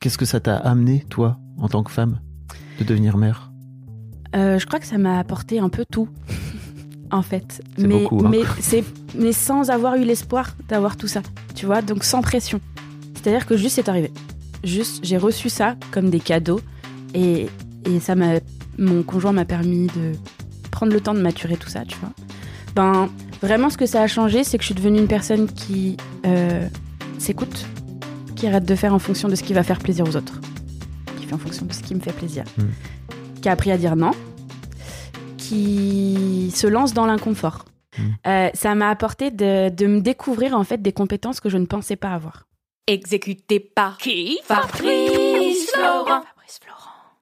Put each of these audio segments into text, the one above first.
Qu'est-ce que ça t'a amené, toi, en tant que femme, de devenir mère? Euh, je crois que ça m'a apporté un peu tout, en fait. Mais, beaucoup, hein. mais sans avoir eu l'espoir d'avoir tout ça, tu vois, donc sans pression. C'est-à-dire que juste c'est arrivé. Juste, j'ai reçu ça comme des cadeaux et, et ça m'a, mon conjoint m'a permis de prendre le temps de maturer tout ça, tu vois. Ben, vraiment, ce que ça a changé, c'est que je suis devenue une personne qui euh, s'écoute, qui arrête de faire en fonction de ce qui va faire plaisir aux autres, qui fait en fonction de ce qui me fait plaisir, qui a appris à dire non, qui se lance dans l'inconfort. Euh, ça m'a apporté de, de me découvrir en fait des compétences que je ne pensais pas avoir. Exécuté par qui? Fabrice Florent.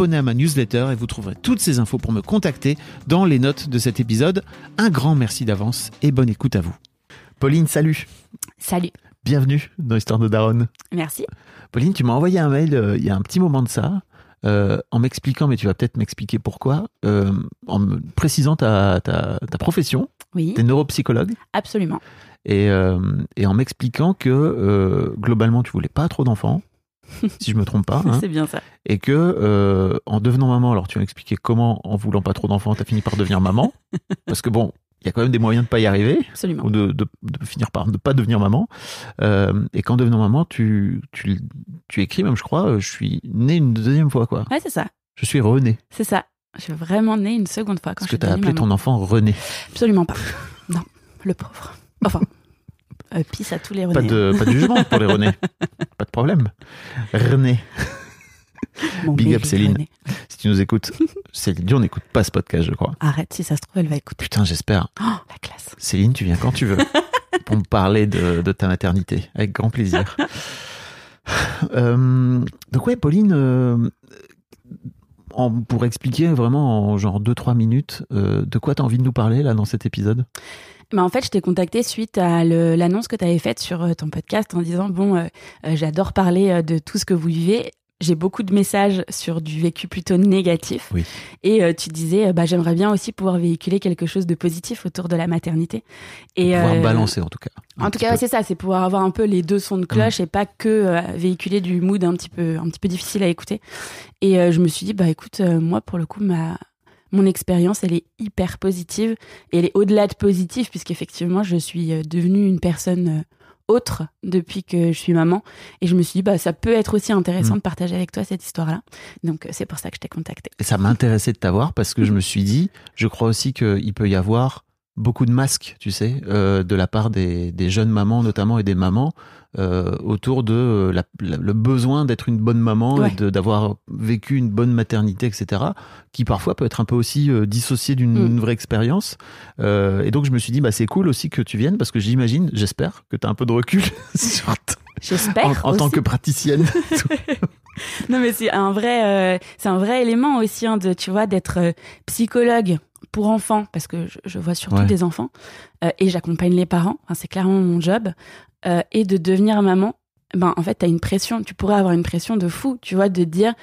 À ma newsletter et vous trouverez toutes ces infos pour me contacter dans les notes de cet épisode. Un grand merci d'avance et bonne écoute à vous. Pauline, salut. Salut, Bienvenue dans l'histoire de Daronne. merci. Pauline, tu m'as envoyé un mail euh, il y a un petit moment de ça, euh, en m'expliquant, mais tu vas peut-être m'expliquer pourquoi, euh, en me précisant ta, ta, ta profession, Oui, tu es neuropsychologue, absolument. et, euh, et en m'expliquant que globalement tu voulais pas trop d'enfants, si je me trompe pas, hein, C'est bien ça. et que euh, en devenant maman, alors tu m'as expliqué comment en voulant pas trop d'enfants, tu as fini par devenir maman, parce que bon, il y a quand même des moyens de pas y arriver Absolument. ou de, de, de finir par ne pas devenir maman. Euh, et qu'en devenant maman, tu, tu, tu écris même, je crois, euh, je suis né une deuxième fois, quoi. Ouais, c'est ça. Je suis René. C'est ça. Je suis vraiment née une seconde fois quand Parce je que tu as appelé maman. ton enfant René. Absolument pas. Non, le pauvre. Enfin, euh, pisse à tous les Pas René. de, pas de jugement pour les René. Pas de problème. René, Big up, Céline. René. si tu nous écoutes, Céline Dion n'écoute pas ce podcast, je crois. Arrête, si ça se trouve, elle va écouter. Putain, j'espère. Oh, la classe. Céline, tu viens quand tu veux pour me parler de, de ta maternité. Avec grand plaisir. Euh, donc ouais, Pauline, euh, en- pour expliquer vraiment en genre 2-3 minutes, euh, de quoi tu as envie de nous parler là dans cet épisode? Bah, en fait, je t'ai contacté suite à l'annonce que tu avais faite sur euh, ton podcast en disant Bon, euh, euh, j'adore parler de tout ce que vous vivez. J'ai beaucoup de messages sur du vécu plutôt négatif. Oui. Et euh, tu disais bah, J'aimerais bien aussi pouvoir véhiculer quelque chose de positif autour de la maternité. Et, Pouvoir balancer en tout cas. En tout cas, ouais, c'est ça, c'est pouvoir avoir un peu les deux sons de cloche et pas que véhiculer du mood un petit peu, un petit peu difficile à écouter. Et euh, je me suis dit, bah écoute, moi pour le coup, ma mon expérience, elle est hyper positive et elle est au-delà de positive puisqu'effectivement, je suis euh, devenue une personne euh, autre depuis que je suis maman et je me suis dit, bah ça peut être aussi intéressant Mm. de partager avec toi cette histoire-là. Donc euh, c'est pour ça que je t'ai contacté. Et ça m'intéressait de t'avoir parce que je me suis dit, je crois aussi qu'il peut y avoir beaucoup de masques, tu sais, euh, de la part des, des jeunes mamans notamment et des mamans euh, autour de euh, la- la- le besoin d'être une bonne maman Ouais. et d'avoir vécu une bonne maternité, etc., qui parfois peut être un peu aussi euh, dissocié d'une Mm. vraie expérience. Euh, et donc je me suis dit, bah, c'est cool aussi que tu viennes parce que j'imagine, j'espère que tu as un peu de recul sur t- J'espère. en, en tant que praticienne. Non, mais c'est un vrai, euh, c'est un vrai élément aussi, hein, de, tu vois, d'être euh, psychologue pour enfants, parce que je, je vois surtout Ouais. des enfants, euh, et j'accompagne les parents, Enfin, c'est clairement mon job, euh, et de devenir maman, ben, en fait, t'as une pression, tu pourrais avoir une pression de fou, tu vois, de dire,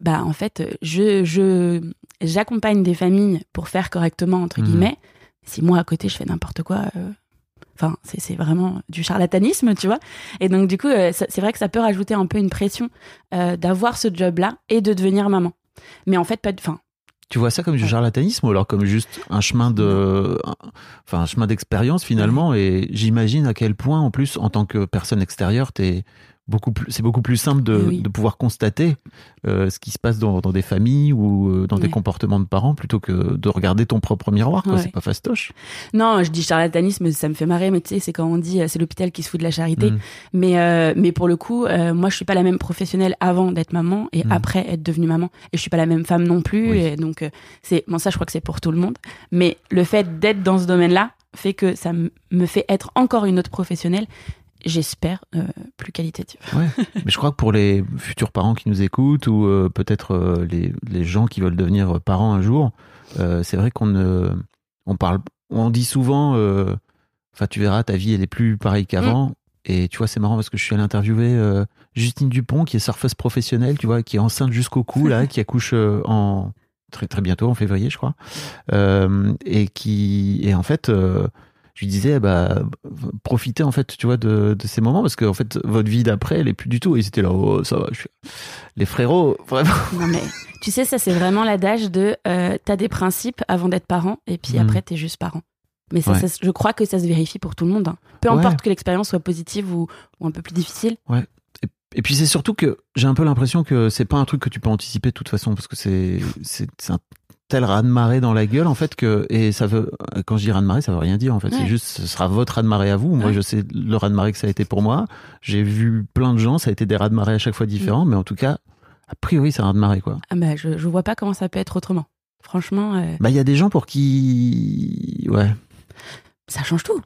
bah, en fait, je, je, j'accompagne des familles pour faire correctement, entre Mhm. guillemets, si moi, à côté, je fais n'importe quoi, euh, Enfin, c'est vraiment du charlatanisme, tu vois. Et donc, du coup, euh, c'est vrai que ça peut rajouter un peu une pression euh, d'avoir ce job-là et de devenir maman. Mais en fait, pas de. Enfin, Tu vois ça comme du charlatanisme ou alors comme juste un chemin de, enfin un chemin d'expérience finalement et j'imagine à quel point en plus en tant que personne extérieure t'es beaucoup plus, c'est beaucoup plus simple de, Oui. de pouvoir constater euh, ce qui se passe dans, dans des familles ou euh, dans des comportements de parents plutôt que de regarder ton propre miroir quoi. Ouais. C'est pas fastoche. non, je dis charlatanisme, ça me fait marrer, mais tu sais, c'est quand on dit euh, c'est l'hôpital qui se fout de la charité. Mm. Mais, euh, mais pour le coup, euh, moi, je suis pas la même professionnelle avant d'être maman et Mm. après être devenue maman. Et je suis pas la même femme non plus. Oui. Et donc, c'est bon, ça, je crois que c'est pour tout le monde. Mais le fait d'être dans ce domaine-là fait que ça me fait être encore une autre professionnelle. J'espère euh, plus qualitative. Ouais. Mais je crois que pour les futurs parents qui nous écoutent ou euh, peut-être euh, les, les gens qui veulent devenir parents un jour, c'est vrai qu'on on parle, on dit souvent, enfin tu verras, ta vie elle est plus pareille qu'avant. Et tu vois, c'est marrant parce que je suis allé interviewer Justine Dupont, qui est surfeuse professionnelle, tu vois, qui est enceinte jusqu'au cou là, qui accouche en très très bientôt en février, je crois, et qui, et en fait. Je lui disais, bah, profitez en fait, tu vois, de, de ces moments parce que en fait, votre vie d'après, elle est plus du tout. Et ils étaient là, oh, ça va. je suis- Les frérots, vraiment. Non mais tu sais ça c'est vraiment l'adage de euh, t'as des principes avant d'être parent et puis Mm. après t'es juste parent. Mais ça, Ouais. ça, je crois que ça se vérifie pour tout le monde. hein. Peu Ouais. importe que l'expérience soit positive ou, ou un peu plus difficile. Et puis c'est surtout que j'ai un peu l'impression que c'est pas un truc que tu peux anticiper de toute façon parce que c'est c'est c'est un tel raz-de-marée dans la gueule en fait que et ça veut quand je dis raz-de-marée ça veut rien dire en fait Ouais. c'est juste ce sera votre raz-de-marée à vous moi Ouais. je sais le raz-de-marée que ça a été pour moi j'ai vu plein de gens ça a été des raz-de-marée à chaque fois différents mais en tout cas a priori c'est un raz-de-marée quoi Ah bah je, je vois pas comment ça peut être autrement. Franchement, euh, bah il y a des gens pour qui ouais ça change tout.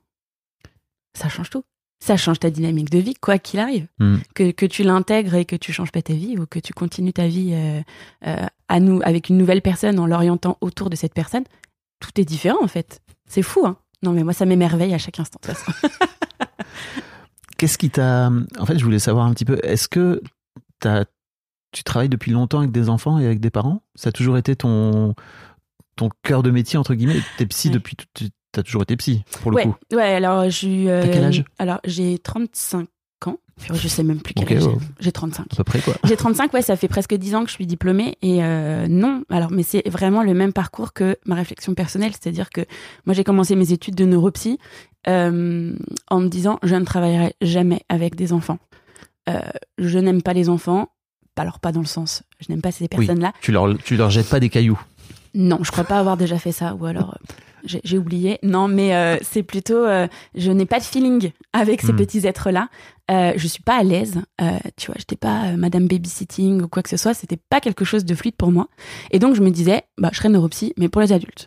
Ça change tout. Ça change ta dynamique de vie, quoi qu'il arrive. Mm. Que, que tu l'intègres et que tu changes pas ta vie ou que tu continues ta vie euh, euh, à nous, avec une nouvelle personne en l'orientant autour de cette personne, tout est différent en fait. C'est fou, hein. Non mais moi ça m'émerveille à chaque instant. de toute façon. Qu'est-ce qui t'a. En fait, je voulais savoir un petit peu. Est-ce que t'as- tu travailles depuis longtemps avec des enfants et avec des parents? Ça a toujours été ton, ton cœur de métier, entre guillemets? T'es psy Ouais. depuis. Tu as toujours été psy, pour le ouais, coup. ouais, alors j'ai. euh, T'as quel âge? Alors j'ai 35 ans. Je sais même plus quel âge j'ai. ouais. J'ai 35. À peu près, quoi. J'ai 35, ouais, ça fait presque 10 ans que je suis diplômée. Et euh, non, alors, mais c'est vraiment le même parcours que ma réflexion personnelle. C'est-à-dire que moi, j'ai commencé mes études de neuropsy euh, en me disant je ne travaillerai jamais avec des enfants. Euh, je n'aime pas les enfants. Alors, pas dans le sens, je n'aime pas ces Oui. personnes-là. Tu leur, tu leur jettes pas des cailloux? Non, je crois pas avoir déjà fait ça, ou alors j'ai oublié. Non, mais euh, c'est plutôt, euh, je n'ai pas de feeling avec ces Hmm. petits êtres-là. Euh, je suis pas à l'aise. Euh, tu vois, j'étais pas Madame Babysitting ou quoi que ce soit. C'était pas quelque chose de fluide pour moi. Et donc je me disais, bah, je serais neuropsy, mais pour les adultes.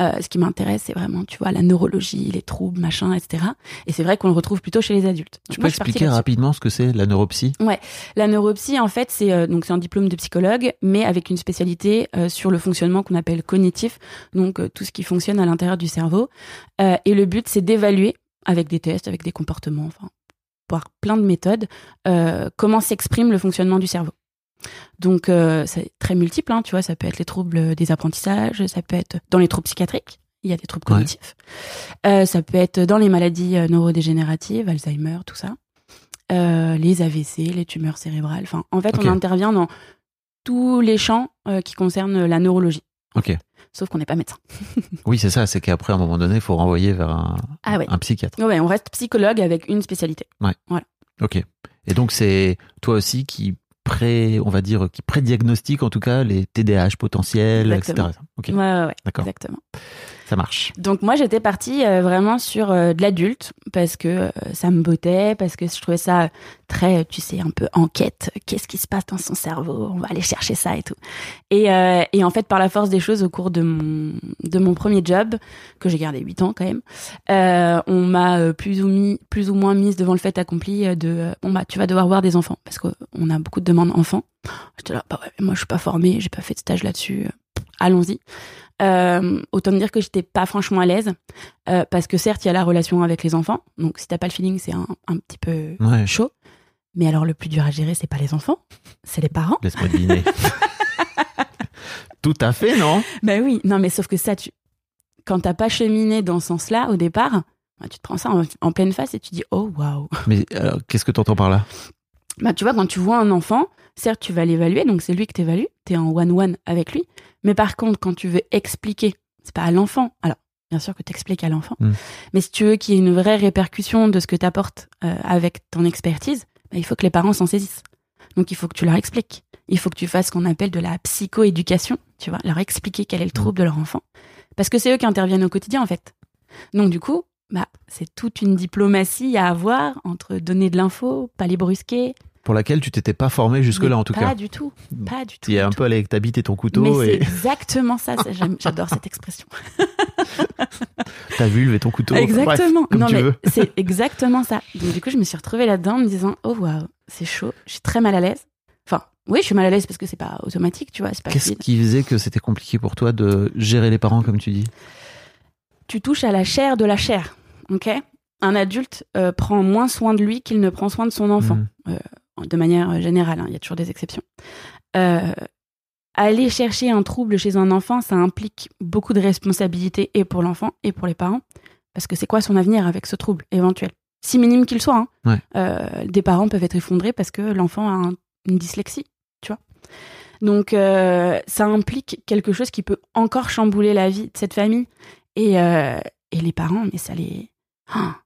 Euh, ce qui m'intéresse, c'est vraiment, tu vois, la neurologie, les troubles, machin, etc. Et c'est vrai qu'on le retrouve plutôt chez les adultes. Donc Tu peux expliquer rapidement ce que c'est la neuropsy? La neuropsy, en fait, c'est euh, donc c'est un diplôme de psychologue, mais avec une spécialité euh, sur le fonctionnement qu'on appelle cognitif, donc tout ce qui fonctionne à l'intérieur du cerveau. Et le but, c'est d'évaluer avec des tests, avec des comportements, enfin, par plein de méthodes, comment s'exprime le fonctionnement du cerveau. Donc, euh, c'est très multiple, hein, tu vois, ça peut être les troubles des apprentissages, ça peut être dans les troubles psychiatriques, il y a des troubles Ouais. cognitifs, Euh, ça peut être dans les maladies euh, neurodégénératives, Alzheimer, tout ça, Euh, les AVC, les tumeurs cérébrales. Enfin, en fait, on intervient dans tous les champs qui concernent la neurologie. Ok. Sauf qu'on n'est pas médecin. Oui, c'est ça. C'est qu'après, à un moment donné, il faut renvoyer vers un, Ah ouais. un psychiatre. Ouais, on reste psychologue avec une spécialité. Ok. Et donc, c'est toi aussi qui pré, on va dire, qui prédiagnostique en tout cas les TDAH potentiels, Exactement. etc. Ouais, ouais, D'accord. exactement. Marche. Donc moi j'étais partie euh, vraiment sur euh, de l'adulte parce que euh, ça me bottait, parce que je trouvais ça très, tu sais, un peu enquête. Qu'est-ce qui se passe dans son cerveau? On va aller chercher ça et tout. Et, et en fait par la force des choses au cours de mon de mon premier job que j'ai gardé 8 ans quand même, on m'a plus ou plus ou moins mise devant le fait accompli de bon bah tu vas devoir voir des enfants parce qu'on a beaucoup de demandes enfants. J'étais là bah ouais moi je suis pas formée, j'ai pas fait de stage là-dessus. Allons-y. Euh, autant me dire que j'étais pas franchement à l'aise euh, parce que certes il y a la relation avec les enfants donc si t'as pas le feeling c'est un, un petit peu Ouais. chaud. Mais alors le plus dur à gérer c'est pas les enfants c'est les parents. Laisse-moi deviner. Tout à fait, non? Bah oui. Non mais sauf que ça tu quand t'as pas cheminé dans ce sens-là au départ bah, tu te prends ça en, en pleine face et tu dis oh waouh. Mais qu'est-ce que t'entends par là? Bah tu vois quand tu vois un enfant certes tu vas l'évaluer donc c'est lui que t'évalues t'es en one one avec lui mais par contre quand tu veux expliquer c'est pas à l'enfant alors bien sûr que t'expliques à l'enfant Mm. mais si tu veux qu'il y ait une vraie répercussion de ce que t'apportes euh, avec ton expertise bah, il faut que les parents s'en saisissent. Donc il faut que tu leur expliques. Il faut que tu fasses ce qu'on appelle de la psychoéducation tu vois leur expliquer quel est le trouble de leur enfant. Parce que c'est eux qui interviennent au quotidien en fait. Donc du coup bah c'est toute une diplomatie à avoir entre donner de l'info pas les brusquer Pour laquelle tu t'étais pas formé jusque-là, en tout pas cas. du tout. Pas du tout. Es du un tout. peu allé avec ta bite et ton Mais couteau c'est exactement ça. J'adore cette expression. ta vulve et ton couteau. Bref, exactement. comme non, tu mais veux. c'est exactement ça. Donc, du coup, je me suis retrouvée là-dedans en me disant Oh, waouh, c'est chaud. Je suis très mal à l'aise. Enfin, oui, je suis mal à l'aise parce que c'est pas automatique, tu vois. C'est pas Qu'est-ce qui faisait que c'était compliqué pour toi de gérer les parents, comme tu dis? Tu touches à la chair de la chair. OK? Un adulte euh, prend moins soin de lui qu'il ne prend soin de son enfant. Mhm. De manière générale, hein, il y a toujours des exceptions. Euh, aller chercher un trouble chez un enfant, ça implique beaucoup de responsabilités et pour l'enfant et pour les parents, parce que c'est quoi son avenir avec ce trouble éventuel? Si minime qu'il soit, hein. Ouais. Euh, des parents peuvent être effondrés parce que l'enfant a un- une dyslexie, tu vois? Donc euh, ça implique quelque chose qui peut encore chambouler la vie de cette famille et, euh, et les parents, mais ça les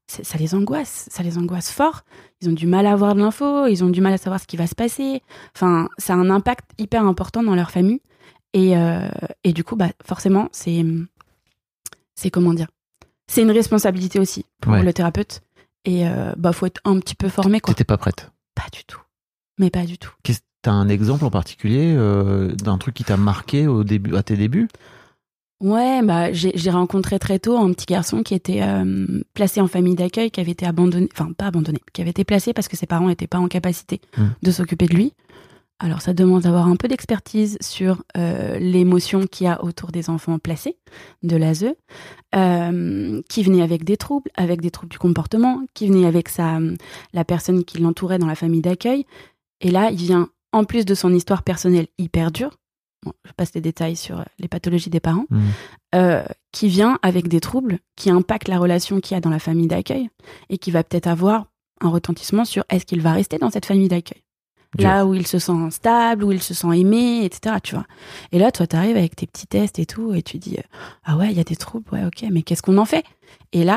ça ça les angoisse, ça les angoisse fort ils ont du mal à avoir de l'info, ils ont du mal à savoir ce qui va se passer. Enfin, ça a un impact hyper important dans leur famille. Et, euh, et du coup, bah, forcément, c'est. C'est comment dire C'est une responsabilité aussi pour Ouais. le thérapeute. Et euh, bah, faut être un petit peu formé. T'étais pas prête. Pas du tout. Mais pas du tout. T'as un exemple en particulier euh, d'un truc qui t'a marqué au début, à tes débuts? Ouais, bah, j'ai rencontré très tôt un petit garçon qui était euh, placé en famille d'accueil, qui avait été abandonné, enfin pas abandonné, qui avait été placé parce que ses parents n'étaient pas en capacité Mm. de s'occuper de lui. Alors ça demande d'avoir un peu d'expertise sur euh, l'émotion qu'il y a autour des enfants placés de l'ASE, euh, qui venait avec des troubles, avec des troubles du comportement, qui venait avec sa, la personne qui l'entourait dans la famille d'accueil. Et là, il vient, en plus de son histoire personnelle hyper dure, bon, je passe les détails sur euh, les pathologies des parents, Mhm. euh, qui vient avec des troubles qui impactent la relation qu'il y a dans la famille d'accueil et qui va peut-être avoir un retentissement sur est-ce qu'il va rester dans cette famille d'accueil? Là où il se sent stable, où il se sent aimé, etc. Tu vois. Et là, toi, t'arrives avec tes petits tests et tout, et tu dis euh, ah ouais, il y a des troubles, ouais, ok, mais qu'est-ce qu'on en fait? Et là,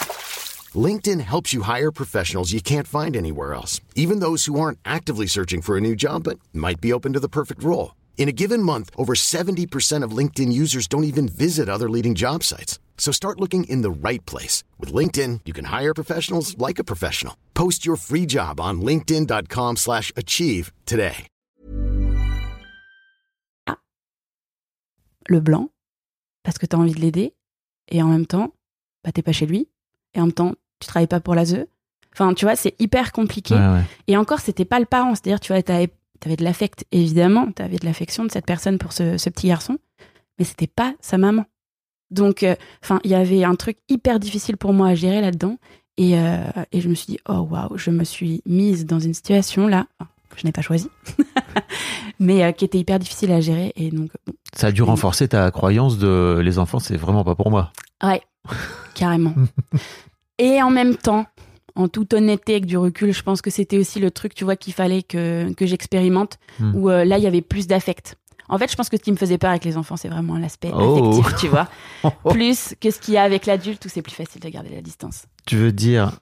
LinkedIn helps you hire professionals you can't find anywhere else, even those who aren't actively searching for a new job but might be open to the perfect role. In a given month, over 70% of LinkedIn users don't even visit other leading job sites. So start looking in the right place. With LinkedIn, you can hire professionals like a professional. Post your free job on linkedin.com slash achieve today. le blanc, parce que t'as envie de l'aider, et en même temps, bah, t'es pas chez lui, et en même temps, tu travailles pas pour l'ASE. Enfin, tu vois, c'est hyper compliqué. Ouais, ouais. Et encore, c'était pas le parent. C'est-à-dire, tu vois, t'avais avais de l'affect, évidemment. T'avais de l'affection de cette personne pour ce, ce petit garçon. Mais c'était pas sa maman. Donc, euh, enfin, il y avait un truc hyper difficile pour moi à gérer là-dedans. Et, euh, et je me suis dit, oh waouh, je me suis mise dans une situation là, enfin, que je n'ai pas choisie, mais euh, qui était hyper difficile à gérer. Et donc, bon, Ça a dû renforcer ta croyance de les enfants, c'est vraiment pas pour moi. Ouais, carrément. et en même temps, en toute honnêteté, avec du recul, je pense que c'était aussi le truc, tu vois, qu'il fallait que, que j'expérimente, Hmm. où euh, là, il y avait plus d'affect. En fait, je pense que ce qui me faisait peur avec les enfants, c'est vraiment l'aspect Oh. affectif, tu vois. Plus que ce qu'il y a avec l'adulte, où c'est plus facile de garder la distance. Tu veux dire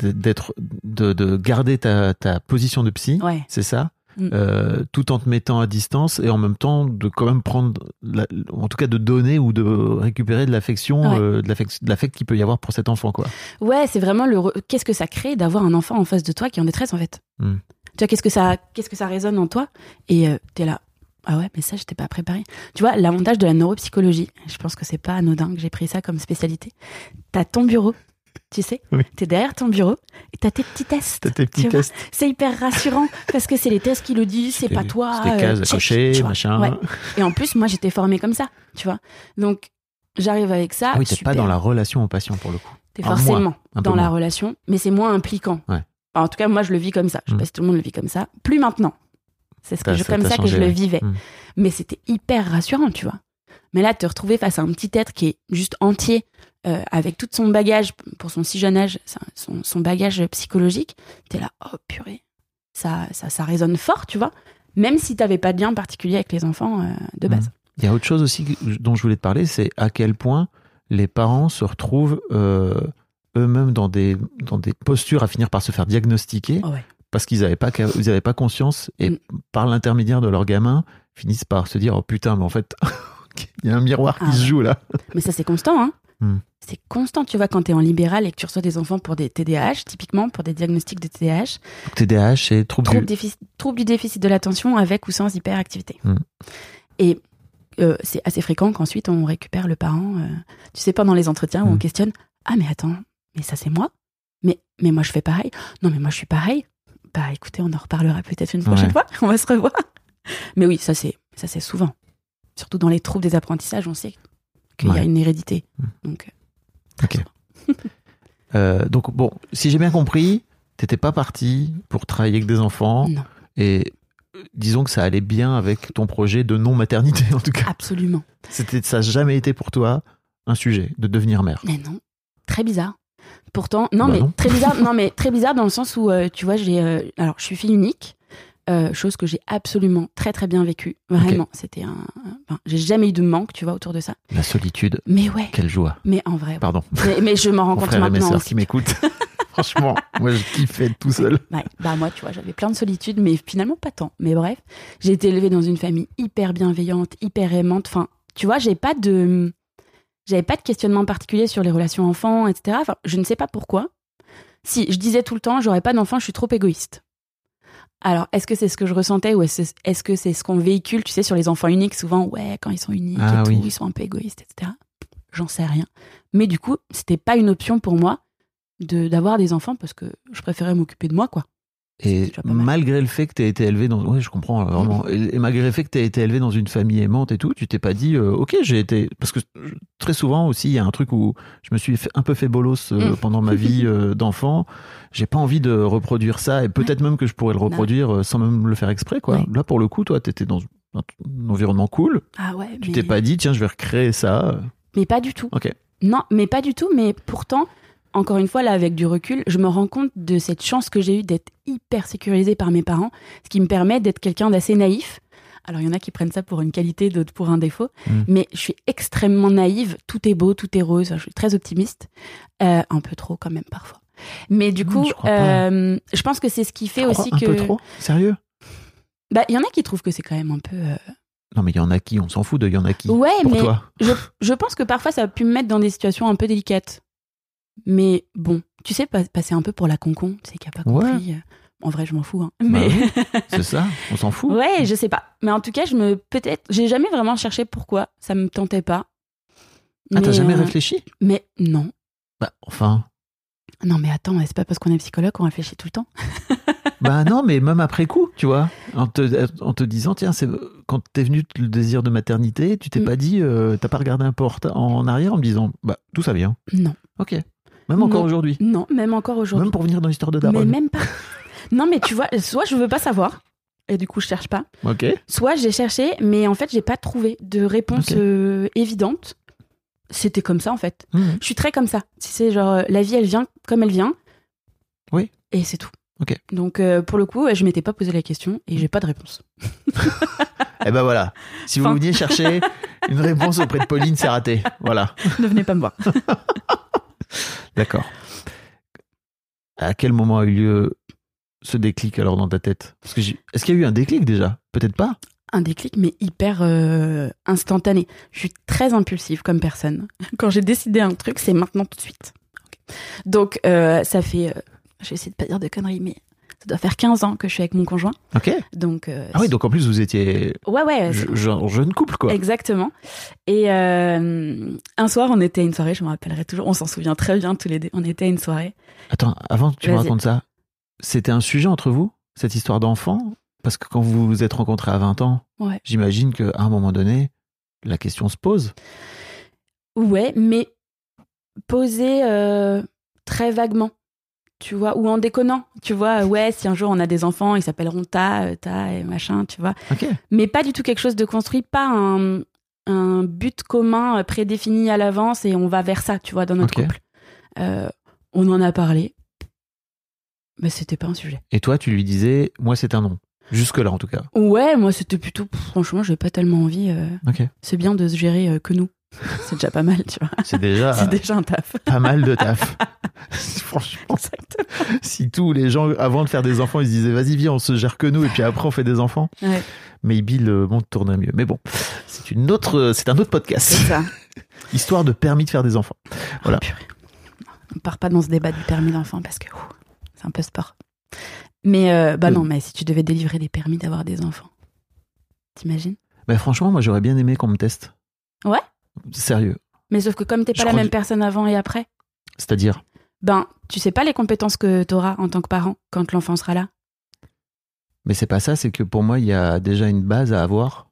de- d'être, de, de garder ta, ta position de psy, Ouais. c'est ça? Mm. Euh, tout en te mettant à distance et en même temps de quand même prendre, la- en tout cas de donner ou de récupérer de l'affection, Ouais. euh, de l'affect- qu'il peut y avoir pour cet enfant, quoi. Ouais, c'est vraiment le. re- Qu'est-ce que ça crée d'avoir un enfant en face de toi qui est en détresse, en fait Hmm. Tu vois, qu'est-ce que ça, qu'est-ce que ça résonne en toi Et euh, t'es là. Ah ouais, mais ça, j'étais pas préparée. Tu vois, l'avantage de la neuropsychologie, je pense que c'est pas anodin que j'ai pris ça comme spécialité. T'as ton bureau, tu sais, Oui. t'es derrière ton bureau et t'as tes petits tests. T'as tes petits tu tests, C'est hyper rassurant parce que c'est les tests qui le disent, c'est pas toi. euh, cases à check, cocher, tu machin. Ouais. Et en plus, moi, j'étais formée comme ça, tu vois. Donc, j'arrive avec ça. Ah oui, t'es super. pas dans la relation au patient pour le coup. T'es forcément moins, dans la moins. relation, mais c'est moins impliquant. Ouais. En tout cas, moi, je le vis comme ça. Je sais Mm. pas si tout le monde le vit comme ça. Plus maintenant. C'est ce que Ça- je, ça comme ça que je le vivais. Mm. Mais c'était hyper rassurant, tu vois. Mais là, te retrouver face à un petit être qui est juste entier, euh, avec tout son bagage, pour son si jeune âge, son, son bagage psychologique, t'es là, oh purée. Ça, ça, ça résonne fort, tu vois. Même si t'avais pas de lien particulier avec les enfants euh, de Mm. base. Il y a autre chose aussi dont je voulais te parler, c'est à quel point les parents se retrouvent euh, eux-mêmes dans des, dans des postures à finir par se faire diagnostiquer Oh ouais. parce qu'ils n'avaient pas, ils avaient pas conscience et Mm. par l'intermédiaire de leur gamin finissent par se dire oh putain mais en fait il y a un miroir qui Ah se joue là. Mais ça, c'est constant, hein. Hmm. C'est constant, tu vois, quand t'es en libéral et que tu reçois des enfants pour des TDAH, typiquement pour des diagnostics de TDAH, TDAH et trouble trouble, du... trouble du déficit de l'attention avec ou sans hyperactivité. Hmm. Et euh, c'est assez fréquent qu'ensuite on récupère le parent, euh, tu sais, pendant les entretiens où Hmm. on questionne Ah, mais attends, mais ça c'est moi? Mais, mais moi je fais pareil Non, mais moi je suis pareil Bah écoutez, on en reparlera peut-être une prochaine Ouais. fois, on va se revoir. Mais oui, ça c'est ça c'est souvent. Surtout dans les troubles des apprentissages, on sait qu'il y a Ouais. une hérédité. Hmm. Donc, euh, Ok. Euh, donc bon, si j'ai bien compris, t'étais pas parti pour travailler avec des enfants non, et euh, disons que ça allait bien avec ton projet de non maternité en tout cas. absolument. C'était ça n'a jamais été pour toi un sujet de devenir mère. Mais non, très bizarre. Pourtant, non, Bah mais non. très bizarre. non, mais très bizarre dans le sens où, euh, tu vois, j'ai, euh, alors, je suis fille unique, euh, chose que j'ai absolument très très bien vécue. Vraiment, c'était un, enfin, j'ai jamais eu de manque, tu vois, autour de ça. La solitude, Mais ouais, quelle joie. mais en vrai. Pardon. mais, mais je m'en rends compte frère et mes maintenant sœurs aussi. qui m'écoutent. Franchement, moi je kiffais être tout seul. Ouais, bah moi, tu vois, j'avais plein de solitude, mais finalement pas tant. Mais bref, j'ai été élevée dans une famille hyper bienveillante, hyper aimante. Enfin, tu vois, j'ai pas de, j'avais pas de questionnement particulier sur les relations enfants, etc. Enfin, je ne sais pas pourquoi. Si je disais tout le temps, j'aurais pas d'enfant, je suis trop égoïste. Alors, est-ce que c'est ce que je ressentais ou est-ce que c'est ce qu'on véhicule, tu sais, sur les enfants uniques, souvent, ouais, quand ils sont uniques Ah et tout, ils sont un peu égoïstes, etc. J'en sais rien. Mais du coup, c'était pas une option pour moi de d'avoir des enfants parce que je préférais m'occuper de moi, quoi. Et malgré le fait que tu été élevé dans. Oui, je comprends euh, vraiment. Et, et malgré le fait que tu été élevé dans une famille aimante et tout, tu t'es pas dit, euh, ok, j'ai été. Parce que très souvent aussi, il y a un truc où je me suis fait- un peu fait bolos euh, Mm. pendant ma vie euh, d'enfant. J'ai pas envie de reproduire ça et peut-être même que je pourrais le reproduire sans même le faire exprès, quoi. Ouais. Là, pour le coup, toi, tu étais dans un, un environnement cool. Ah ouais, Tu mais... t'es pas dit, tiens, je vais recréer ça. mais pas du tout. Ok. Non, mais pas du tout. Mais pourtant, encore une fois, là, avec du recul, je me rends compte de cette chance que j'ai eue d'être hyper sécurisée par mes parents, ce qui me permet d'être quelqu'un d'assez naïf. Alors, il y en a qui prennent ça pour une qualité, d'autres pour un défaut. Mm. Mais je suis extrêmement naïve. Tout est beau, tout est rose. Je suis très optimiste. Euh, un peu trop, quand même, parfois. Mais du Mm, coup, je euh, je pense que c'est ce qui fait aussi un que. peu trop? Sérieux? Bah, il y en a qui trouvent que c'est quand même un peu. euh, Non, mais il y en a qui, on s'en fout de il y en a qui. Ouais, pour mais toi. je, je pense que parfois ça a pu me mettre dans des situations un peu délicates. Mais bon, tu sais, pas- passer un peu pour la concon, tu sais, qui a pas compris. euh, En vrai, je m'en fous. hein. Bah Mais oui, C'est ça, on s'en fout. ouais, je sais pas. Mais en tout cas, je me peut-être, j'ai jamais vraiment cherché pourquoi. Ça me tentait pas. Ah, t'as Mais, jamais euh, réfléchi? Mais non, Bah, enfin. non, mais attends, c'est pas parce qu'on est psychologue qu'on réfléchit tout le temps? Bah non, mais même après coup, tu vois, en te, en te disant, tiens, c'est quand t'es venu le désir de maternité, tu t'es Mm. pas dit, euh, t'as pas regardé un reta- en arrière en me disant, bah tout ça vient. Non, Ok. Même encore aujourd'hui. non, même encore aujourd'hui. Même pour venir dans l'histoire de Mais Daron. même pas. non, mais tu vois, soit je veux pas savoir. Et du coup, je cherche pas. Ok. Soit j'ai cherché, mais en fait, j'ai pas trouvé de réponse euh, évidente. C'était comme ça, en fait. Mhm. Je suis très comme ça. Si c'est genre, euh, la vie, elle vient comme elle vient. Oui. Et c'est tout. Ok. Donc euh, pour le coup, je m'étais pas posé la question et j'ai pas de réponse. Eh ben voilà. Si vous Fin. veniez chercher une réponse auprès de Pauline, c'est raté. Voilà. ne venez pas me voir. D'accord. À quel moment a eu lieu ce déclic alors dans ta tête? Est-ce qu'il y a eu un déclic déjà? Peut-être pas? Un déclic, mais hyper euh, instantané. Je suis très impulsive comme personne. Quand j'ai décidé un truc, c'est maintenant tout de suite. Donc euh, ça fait, euh, je vais essayer de pas dire de conneries, mais ça doit faire 15 ans que je suis avec mon conjoint. Ok. Donc euh, Ah oui, donc en plus vous étiez ouais ouais. je- genre jeune couple quoi. Exactement. Et euh, un soir, on était à une soirée, je me rappellerai toujours, on s'en souvient très bien tous les deux. On était à une soirée. Attends, avant que tu me racontes ça, c'était un sujet entre vous cette histoire d'enfant? Parce que quand vous vous êtes rencontrés à 20 ans, Ouais. j'imagine qu'à un moment donné, la question se pose. Ouais, mais posé euh, très vaguement, tu vois, ou en déconnant, tu vois. Ouais, si un jour on a des enfants, ils s'appelleront Ta, euh, Ta et machin, tu vois. Ok. Mais pas du tout quelque chose de construit, pas un, un but commun euh, prédéfini à l'avance et on va vers ça, tu vois, dans notre couple. Euh, on en a parlé, mais c'était pas un sujet. Et toi, tu lui disais, moi c'est un non. Jusque-là en tout cas. Ouais, moi c'était plutôt, pff, franchement, j'avais pas tellement envie. euh, Ok. c'est bien de se gérer euh, que nous. C'est déjà pas mal, tu vois. C'est déjà C'est déjà un taf. pas mal de taf. Franchement, si tous les gens, avant de faire des enfants, ils se disaient, vas-y, viens, on se gère que nous, et puis après on fait des enfants, Ouais. maybe le monde tournerait mieux. Mais bon, c'est une autre, c'est un autre podcast. C'est ça. Histoire de permis de faire des enfants. Voilà. Oh, purée. On part pas dans ce débat du permis d'enfant parce que c'est un peu sport. Mais euh, bah Euh. non, mais si tu devais délivrer des permis d'avoir des enfants, t'imagines? Mais franchement, moi j'aurais bien aimé qu'on me teste. Ouais? Sérieux. Mais sauf que comme t'es Je pas la même personne avant et après, C'est-à-dire, ben tu sais pas les compétences que t'auras en tant que parent quand l'enfant sera là. mais c'est pas ça, c'est que pour moi, il y a déjà une base à avoir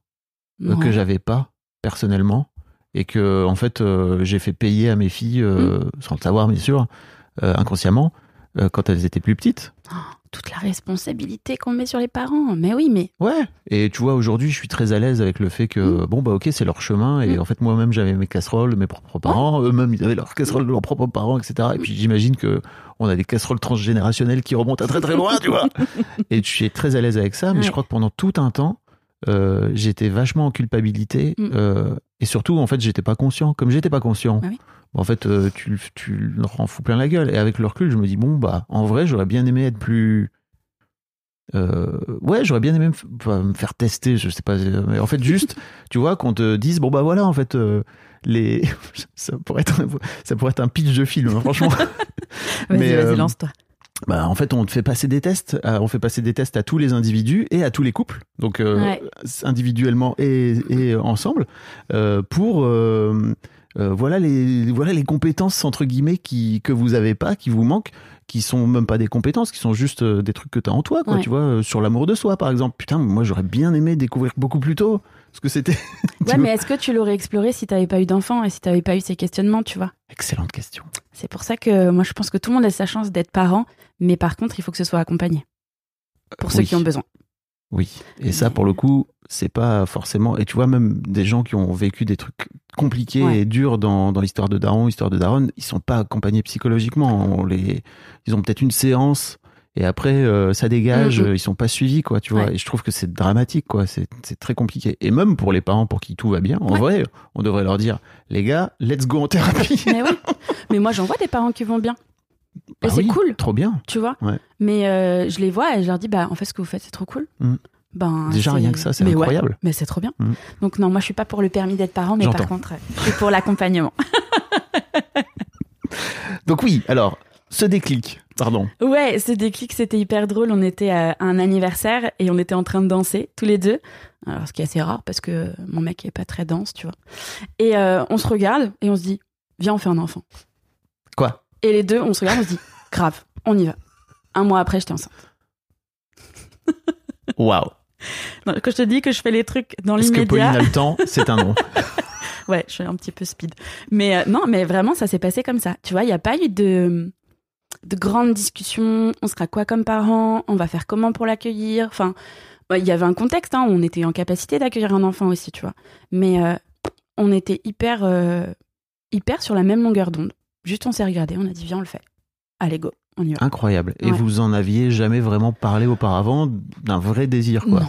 euh, que Ouais. j'avais pas personnellement et que en fait euh, j'ai fait payer à mes filles euh, Mm. sans le savoir bien sûr euh, inconsciemment quand elles étaient plus petites Toute la responsabilité qu'on met sur les parents. Mais oui, mais ouais. Et tu vois aujourd'hui je suis très à l'aise avec le fait que bon bah ok c'est leur chemin. Et Mm. en fait moi-même j'avais mes casseroles de mes propres parents. Eux-mêmes ils avaient leurs casseroles de leurs propres parents etc et puis j'imagine que on a des casseroles transgénérationnelles qui remontent à très très loin tu vois. Et je suis très à l'aise avec ça mais je crois que pendant tout un temps euh, j'étais vachement en culpabilité Mm. euh, et surtout en fait j'étais pas conscient. Comme j'étais pas conscient Ah oui. En fait euh, tu, tu leur en fous plein la gueule et avec le recul je me dis bon bah en vrai j'aurais bien aimé être plus euh, ouais j'aurais bien aimé me, faire tester je sais pas euh, mais en fait juste tu vois qu'on te dise bon bah voilà en fait euh, les ça pourrait être un, ça pourrait être un pitch de film hein, franchement vas-y, Mais, vas-y, euh, lance-toi. bah, en fait, on te fait passer des tests. on fait passer des tests à tous les individus et à tous les couples, donc Ouais. individuellement et, et ensemble, pour euh, voilà les voilà les compétences entre guillemets qui que vous avez pas, qui vous manquent, qui sont même pas des compétences, qui sont juste euh, des trucs que tu as en toi, quoi. Ouais. Tu vois, euh, sur l'amour de soi, par exemple. Putain, moi j'aurais bien aimé découvrir beaucoup plus tôt ce que c'était. Ouais, mais est-ce que tu l'aurais exploré si t'avais pas eu d'enfant et si t'avais pas eu ces questionnements, tu vois? Excellente question. C'est pour ça que moi je pense que tout le monde a sa chance d'être parent, mais par contre il faut que ce soit accompagné. Pour ceux Oui. qui ont besoin. Oui, et ça pour le coup, c'est pas forcément. Et tu vois, même des gens qui ont vécu des trucs compliqués Ouais. et durs dans, dans l'histoire de Daron, histoire de Daron, ils sont pas accompagnés psychologiquement. On les, ils ont peut-être une séance et après euh, ça dégage, euh, ils sont pas suivis, quoi, tu vois. Ouais. Et je trouve que c'est dramatique, quoi. C'est c'est très compliqué. Et même pour les parents pour qui tout va bien, en Ouais. vrai, on devrait leur dire, les gars, let's go en thérapie. Mais oui. mais moi j'en vois des parents qui vont bien. Bah c'est oui, cool, Trop bien. tu vois. Ouais. Mais euh, je les vois et je leur dis bah en fait ce que vous faites c'est trop cool. Mhm. Ben Déjà rien que ça, c'est ouais, incroyable. mais c'est trop bien. Mhm. Donc non, moi je suis pas pour le permis d'être parent, mais par contre euh, je suis pour l'accompagnement. Donc oui, alors ce déclic, pardon. Ouais, ce déclic, c'était hyper drôle. On était à un anniversaire et on était en train de danser tous les deux. Alors, ce qui est assez rare parce que mon mec est pas très danse, tu vois. Et euh, on se regarde et on se dit, viens, on fait un enfant. Quoi? Et les deux, on se regarde, on se dit, grave, on y va. Un mois après, j'étais enceinte. Waouh. Quand je te dis que je fais les trucs dans Est-ce que Pauline l'immédiat, a le temps? C'est un non. ouais, je suis un petit peu speed. Mais euh, non, mais vraiment, ça s'est passé comme ça. Tu vois, il n'y a pas eu de, de grandes discussions. On sera quoi comme parents? On va faire comment pour l'accueillir? Enfin, ouais, il y avait un contexte. Hein, on était en capacité d'accueillir un enfant aussi, tu vois. Mais euh, on était hyper, euh, hyper sur la même longueur d'onde. Juste, on s'est regardé, on a dit, viens, on le fait. Allez, go, on y va. Incroyable. Et Ouais. vous en aviez jamais vraiment parlé auparavant d'un vrai désir, quoi. Non.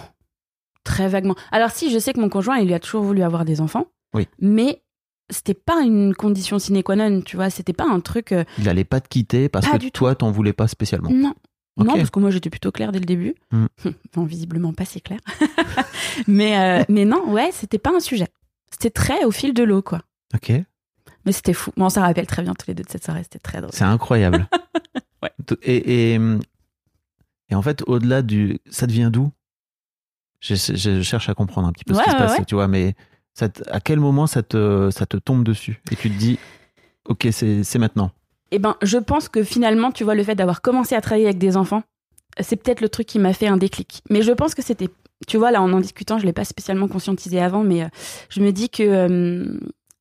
Très vaguement. Alors si, je sais que mon conjoint, il lui a toujours voulu avoir des enfants. Oui. Mais c'était pas une condition sine qua non, tu vois. C'était pas un truc. euh, Il allait pas te quitter parce Pas que toi, t'en voulais pas spécialement. Non. Non, parce que moi j'étais plutôt claire dès le début. Hmm. Bon, visiblement pas si clair. mais, euh, mais non, ouais, c'était pas un sujet. C'était très au fil de l'eau, quoi. Ok. Mais c'était fou. Bon, on s'en rappelle très bien tous les deux de cette soirée, c'était très drôle. C'est incroyable. Ouais. Et, et, et en fait, au-delà du. Ça devient d'où je, je cherche à comprendre un petit peu ce Ouais, qui se passe, tu vois, mais ça te- à quel moment ça te, ça te tombe dessus Et tu te dis, ok, c'est maintenant? Eh ben, je pense que finalement, tu vois, le fait d'avoir commencé à travailler avec des enfants, c'est peut-être le truc qui m'a fait un déclic. Mais je pense que c'était, tu vois, là, en en discutant, je l'ai pas spécialement conscientisé avant, mais euh, je me dis que euh,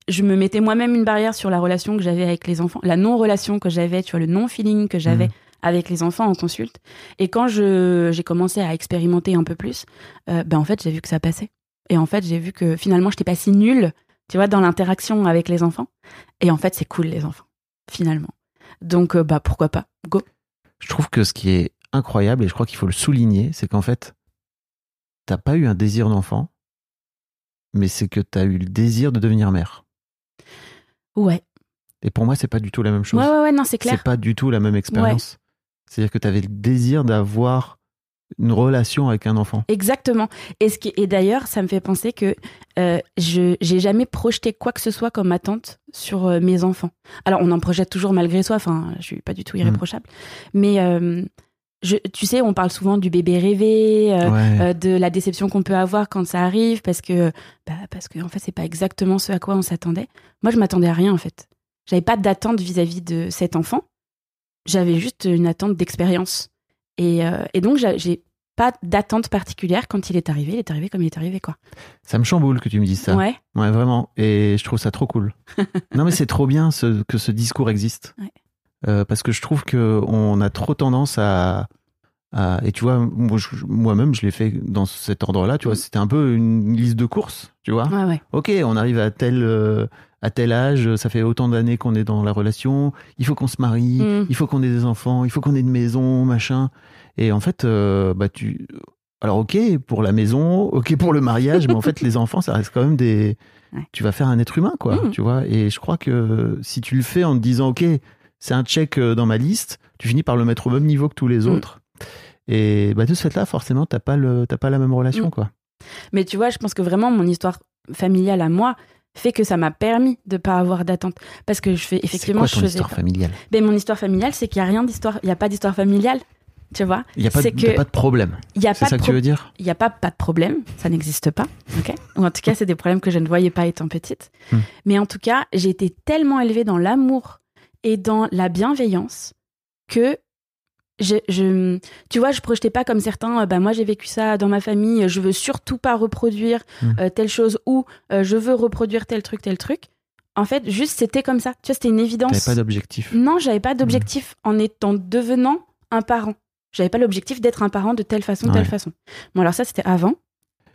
je me mettais moi-même une barrière sur la relation que j'avais avec les enfants, la non-relation que j'avais, tu vois, le non-feeling que j'avais Mhm. avec les enfants en consulte. Et quand je j'ai commencé à expérimenter un peu plus, euh, ben en fait, j'ai vu que ça passait. Et en fait, j'ai vu que finalement, je n'étais pas si nulle, tu vois, dans l'interaction avec les enfants. Et en fait, c'est cool les enfants, finalement. Donc, euh, bah pourquoi pas? Go. Je trouve que ce qui est incroyable, et je crois qu'il faut le souligner, c'est qu'en fait, t'as pas eu un désir d'enfant, mais c'est que t'as eu le désir de devenir mère. Ouais. Et pour moi, c'est pas du tout la même chose. Ouais, ouais, ouais, non, c'est clair. C'est pas du tout la même expérience. C'est-à-dire que tu avais le désir d'avoir une relation avec un enfant. Exactement. Et, ce qui, et d'ailleurs, ça me fait penser que euh, je j'ai jamais projeté quoi que ce soit comme attente sur euh, mes enfants. Alors, on en projette toujours malgré soi. Enfin, je suis pas du tout irréprochable. Mais euh, je, tu sais, on parle souvent du bébé rêvé, euh, ouais. euh, de la déception qu'on peut avoir quand ça arrive, parce que bah, parce que en fait, c'est pas exactement ce à quoi on s'attendait. Moi, je m'attendais à rien en fait. J'avais pas d'attente vis-à-vis de cet enfant. J'avais juste une attente d'expérience. Et, euh, et donc, j'a- j'ai pas d'attente particulière quand il est arrivé. Il est arrivé comme il est arrivé, quoi. Ça me chamboule que tu me dises ça. Ouais. Ouais, vraiment. Et je trouve ça trop cool. non, mais c'est trop bien ce- que ce discours existe. Ouais. Euh, parce que je trouve qu'on a trop tendance à. à- et tu vois, moi-même, je l'ai fait dans cet ordre-là. Tu vois, Mm. c'était un peu une liste de courses. Tu vois, Ouais, ouais. ok, on arrive à tel, euh, à tel âge, ça fait autant d'années qu'on est dans la relation, il faut qu'on se marie, Mm. il faut qu'on ait des enfants, il faut qu'on ait une maison, machin. Et en fait, euh, bah tu. Alors ok pour la maison, ok pour le mariage, mais en fait les enfants, ça reste quand même des. Ouais. Tu vas faire un être humain, quoi, Mm. tu vois. Et je crois que si tu le fais en te disant ok, c'est un check euh, dans ma liste, tu finis par le mettre au même niveau que tous les Mm. autres. Et bah de ce fait-là, forcément, t'as pas le, t'as pas la même relation, Mm. quoi. Mais tu vois, je pense que vraiment, mon histoire familiale à moi fait que ça m'a permis de pas avoir d'attente. Parce que je fais, effectivement, quoi ton je faisais. histoire familiale? Ben, mon histoire familiale, c'est qu'il y a rien d'histoire. Il y a pas d'histoire familiale. Tu vois? Il y a pas, de, C'est t'as que- pas de problème. Il y a C'est pas ça que tu veux dire? il n'y a pas, pas de problème, ça n'existe pas, ok? Ou en tout cas, c'est des problèmes que je ne voyais pas étant petite. Hmm. Mais en tout cas, j'ai été tellement élevée dans l'amour et dans la bienveillance que je, je- tu vois, je projetais pas comme certains, euh, bah moi j'ai vécu ça dans ma famille, je veux surtout pas reproduire Hmm. euh, telle chose ou euh, je veux reproduire tel truc, tel truc. En fait, juste c'était comme ça. Tu vois, c'était une évidence. T'avais pas d'objectif. Non, j'avais pas d'objectif en étant devenant un parent. J'avais pas l'objectif d'être un parent de telle façon, telle façon. Bon, alors ça, c'était avant,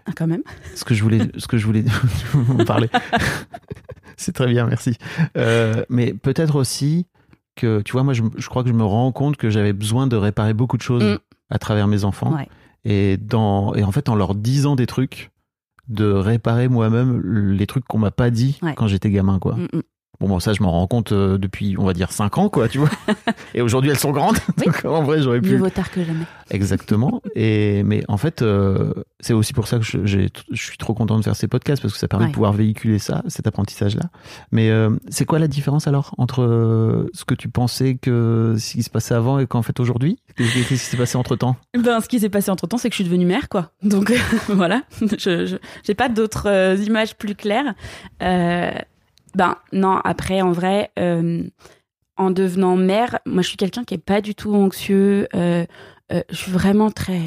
Ah, quand même. Ce que je voulais, ce que je voulais en parler. C'est très bien, merci. Euh, mais peut-être aussi que, tu vois, moi, je, je crois que je me rends compte que j'avais besoin de réparer beaucoup de choses Mm. à travers mes enfants. Ouais. Et, dans, et en fait, en leur disant des trucs, de réparer moi-même les trucs qu'on m'a pas dit Ouais. quand j'étais gamin, quoi. Mm, mm. Bon, bon, ça, je m'en rends compte euh, depuis, on va dire, 5 ans, quoi, tu vois. Et aujourd'hui, elles sont grandes. Oui. Donc, en vrai, j'aurais pu. Mieux vaut tard que jamais. Exactement. Et mais en fait, euh, c'est aussi pour ça que je, je suis trop content de faire ces podcasts parce que ça permet Ouais. de pouvoir véhiculer ça, cet apprentissage-là. Mais euh, c'est quoi la différence alors entre ce que tu pensais que ce qui se passait avant et qu'en fait aujourd'hui? Qu'est-ce qui s'est passé entre temps Ben, ce qui s'est passé entre temps, c'est que je suis devenue mère, quoi. Donc, voilà. Je, j'ai pas d'autres images plus claires. Euh, ben, non, après, en vrai, euh, en devenant mère, moi, je suis quelqu'un qui est pas du tout anxieux. Euh, euh, je suis vraiment très,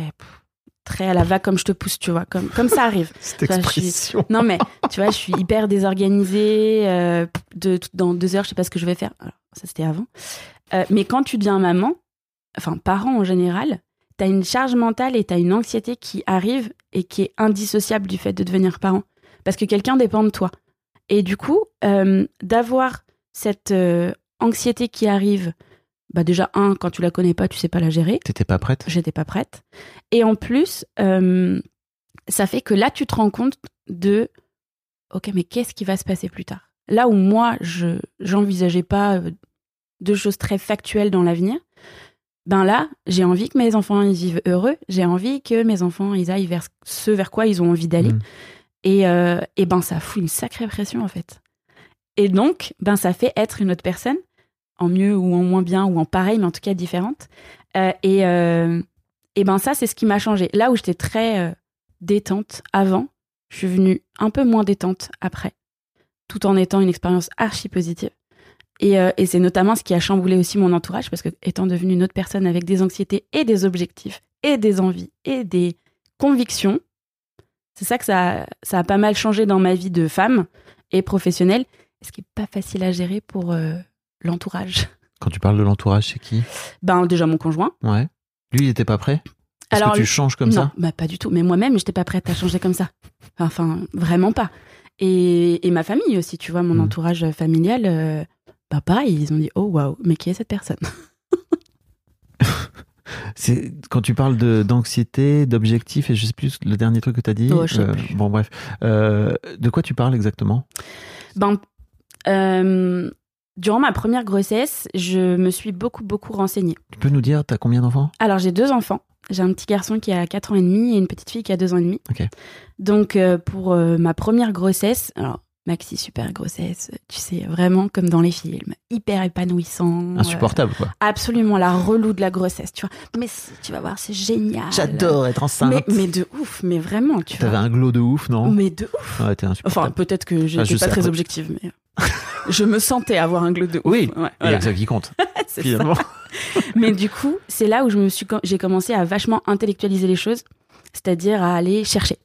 très à la va comme je te pousse, tu vois, comme, comme ça arrive. Cette je suis- expression. Non, mais tu vois, je suis hyper désorganisée. euh, de, dans deux heures, je sais pas ce que je vais faire. Alors, ça, c'était avant. Mais quand tu deviens maman, enfin, parent en général, t'as une charge mentale et t'as une anxiété qui arrive et qui est indissociable du fait de devenir parent. Parce que quelqu'un dépend de toi. Et du coup, euh, d'avoir cette euh, anxiété qui arrive bah déjà un, quand tu la connais pas, tu sais pas la gérer. T'étais pas prête J'étais pas prête. Et en plus, euh, ça fait que là, tu te rends compte de, ok, mais qu'est-ce qui va se passer plus tard? Là où moi, je j'envisageais pas de choses très factuelles dans l'avenir, ben là, j'ai envie que mes enfants ils vivent heureux. J'ai envie que mes enfants ils aillent vers ce vers quoi ils ont envie d'aller. Mm. Et, euh, et ben ça fout une sacrée pression en fait. Et donc, ben ça fait être une autre personne, en mieux ou en moins bien ou en pareil, mais en tout cas différente. Euh, et, euh, et ben ça, c'est ce qui m'a changé. Là où j'étais très détente avant, je suis venue un peu moins détente après, tout en étant une expérience archi positive. Et, et c'est notamment ce qui a chamboulé aussi mon entourage, parce que étant devenue une autre personne avec des anxiétés et des objectifs, et des envies, et des convictions, c'est ça que ça, ça a pas mal changé dans ma vie de femme et professionnelle, ce qui est pas facile à gérer pour euh, l'entourage. Quand tu parles de l'entourage, c'est qui? Ben déjà mon conjoint. Ouais. Lui, il était pas prêt? Est-ce Alors, que tu changes comme non, ça? bah pas du tout. Mais moi-même, j'étais pas prête à changer comme ça. Enfin, vraiment pas. Et, et ma famille aussi, tu vois, mon Mm. entourage familial, euh, bah pareil, ils ont dit oh waouh, mais qui est cette personne? C'est quand tu parles de d'anxiété, d'objectif et je sais plus le dernier truc que tu as dit. Oh, je sais plus. Bon bref, Euh, de quoi tu parles exactement? Ben, euh, durant ma première grossesse, je me suis beaucoup beaucoup renseignée. Tu peux nous dire t'as combien d'enfants? Alors j'ai deux enfants. J'ai un petit garçon qui a 4 ans et demi et une petite fille qui a 2 ans et demi. Donc euh, pour euh, ma première grossesse, alors maxi super grossesse, tu sais, vraiment comme dans les films, hyper épanouissant. euh, Insupportable quoi. absolument la relou de la grossesse, tu vois. Mais c'est- tu vas voir, c'est génial. J'adore être enceinte. Mais, mais de ouf, mais vraiment, tu T'avais un glow de ouf, non? Mais de ouf. Ouais, Enfin, peut-être que j'étais Ah, je pas sais, très après- objective, mais je me sentais avoir un glow de ouf. Oui, Ouais, voilà. que ça qui compte, C'est ça. finalement. Mais du coup, c'est là où je me suis, j'ai commencé à vachement intellectualiser les choses, c'est-à-dire à aller chercher.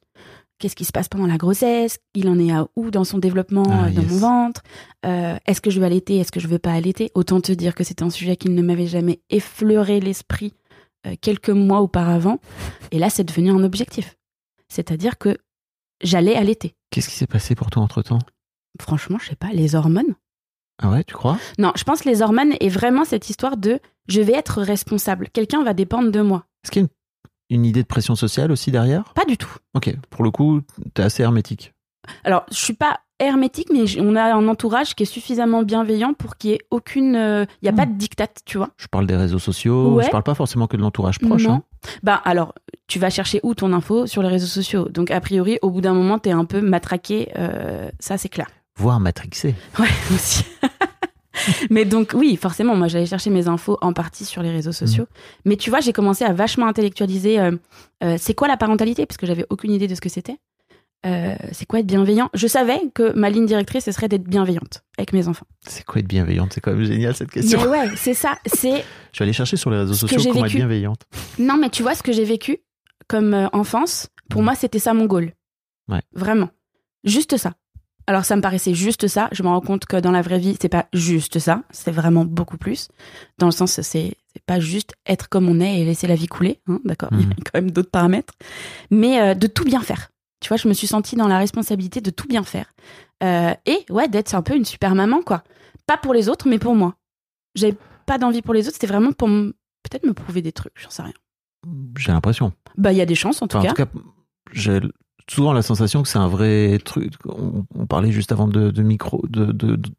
Qu'est-ce qui se passe pendant la grossesse? Il en est à où dans son développement Ah, euh, dans yes. mon ventre? Euh, Est-ce que je veux allaiter? Est-ce que je veux pas allaiter? Autant te dire que c'était un sujet qui ne m'avait jamais effleuré l'esprit euh, quelques mois auparavant. Et là, c'est devenu un objectif. C'est-à-dire que j'allais allaiter. Qu'est-ce qui s'est passé pour toi entre temps Franchement, je sais pas, les hormones Ah ouais, tu crois? Non, je pense que les hormones est vraiment cette histoire de je vais être responsable. Quelqu'un va dépendre de moi. Est-ce qu'il y a une, une idée de pression sociale aussi derrière? Pas du tout. Ok, pour le coup, t'es assez hermétique. Alors, je suis pas hermétique, mais on a un entourage qui est suffisamment bienveillant pour qu'il y ait aucune. Il n'y a Hmm. pas de dictat, tu vois. Je parle des réseaux sociaux, Ouais. je parle pas forcément que de l'entourage proche. non. hein. Bah, alors, tu vas chercher où ton info Sur les réseaux sociaux? Donc, a priori, au bout d'un moment, t'es un peu matraqué. euh, ça, c'est clair. Voire matrixé. Ouais, aussi. mais donc, oui, forcément, moi, j'allais chercher mes infos en partie sur les réseaux sociaux. Mais tu vois, j'ai commencé à vachement intellectualiser euh, euh, c'est quoi la parentalité, parce que j'avais aucune idée de ce que c'était. Euh, c'est quoi être bienveillant? Je savais que ma ligne directrice, ce serait d'être bienveillante avec mes enfants. C'est quoi être bienveillante? C'est quand même génial cette question. Mais ouais, c'est ça. C'est Je vais aller chercher sur les réseaux sociaux comment être bienveillante. non, mais tu vois ce que j'ai vécu comme enfance. Pour Mhm. moi, c'était ça mon goal. Ouais. Vraiment, juste ça. Alors ça me paraissait juste ça. Je me rends compte que dans la vraie vie, c'est pas juste ça. C'est vraiment beaucoup plus. Dans le sens, c'est pas juste être comme on est et laisser la vie couler. hein, D'accord. Il y a Mhm. quand même d'autres paramètres. Mais euh, de tout bien faire. Tu vois, je me suis sentie dans la responsabilité de tout bien faire. Euh, et ouais, d'être un peu une super maman, quoi. Pas pour les autres, mais pour moi. J'avais pas d'envie pour les autres. C'était vraiment pour peut-être me prouver des trucs. J'en sais rien. J'ai l'impression. Bah, il y a des chances en tout Enfin, cas. en tout cas, j'ai souvent la sensation que c'est un vrai truc. On, on parlait juste avant de, de micro, de, de- de-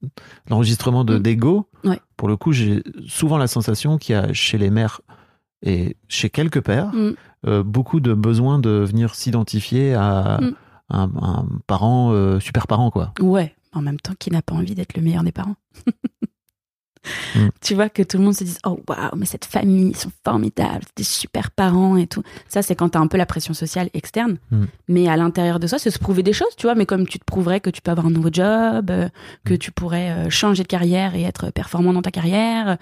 l'enregistrement de Mm. d'ego. Ouais. Pour le coup, j'ai souvent la sensation qu'il y a chez les mères et chez quelques pères Mm. euh, beaucoup de besoin de venir s'identifier à Mm. un, un parent euh, super parent quoi. Ouais, en même temps, qui n'a pas envie d'être le meilleur des parents Mm. Tu vois, que tout le monde se dise Oh waouh, mais cette famille, ils sont formidables, c'est des super parents et tout. Ça, c'est quand t'as un peu la pression sociale externe. Mm. Mais à l'intérieur de ça, c'est se prouver des choses, tu vois. Mais comme tu te prouverais que tu peux avoir un nouveau job, euh, que Mm. tu pourrais euh, changer de carrière et être performant dans ta carrière.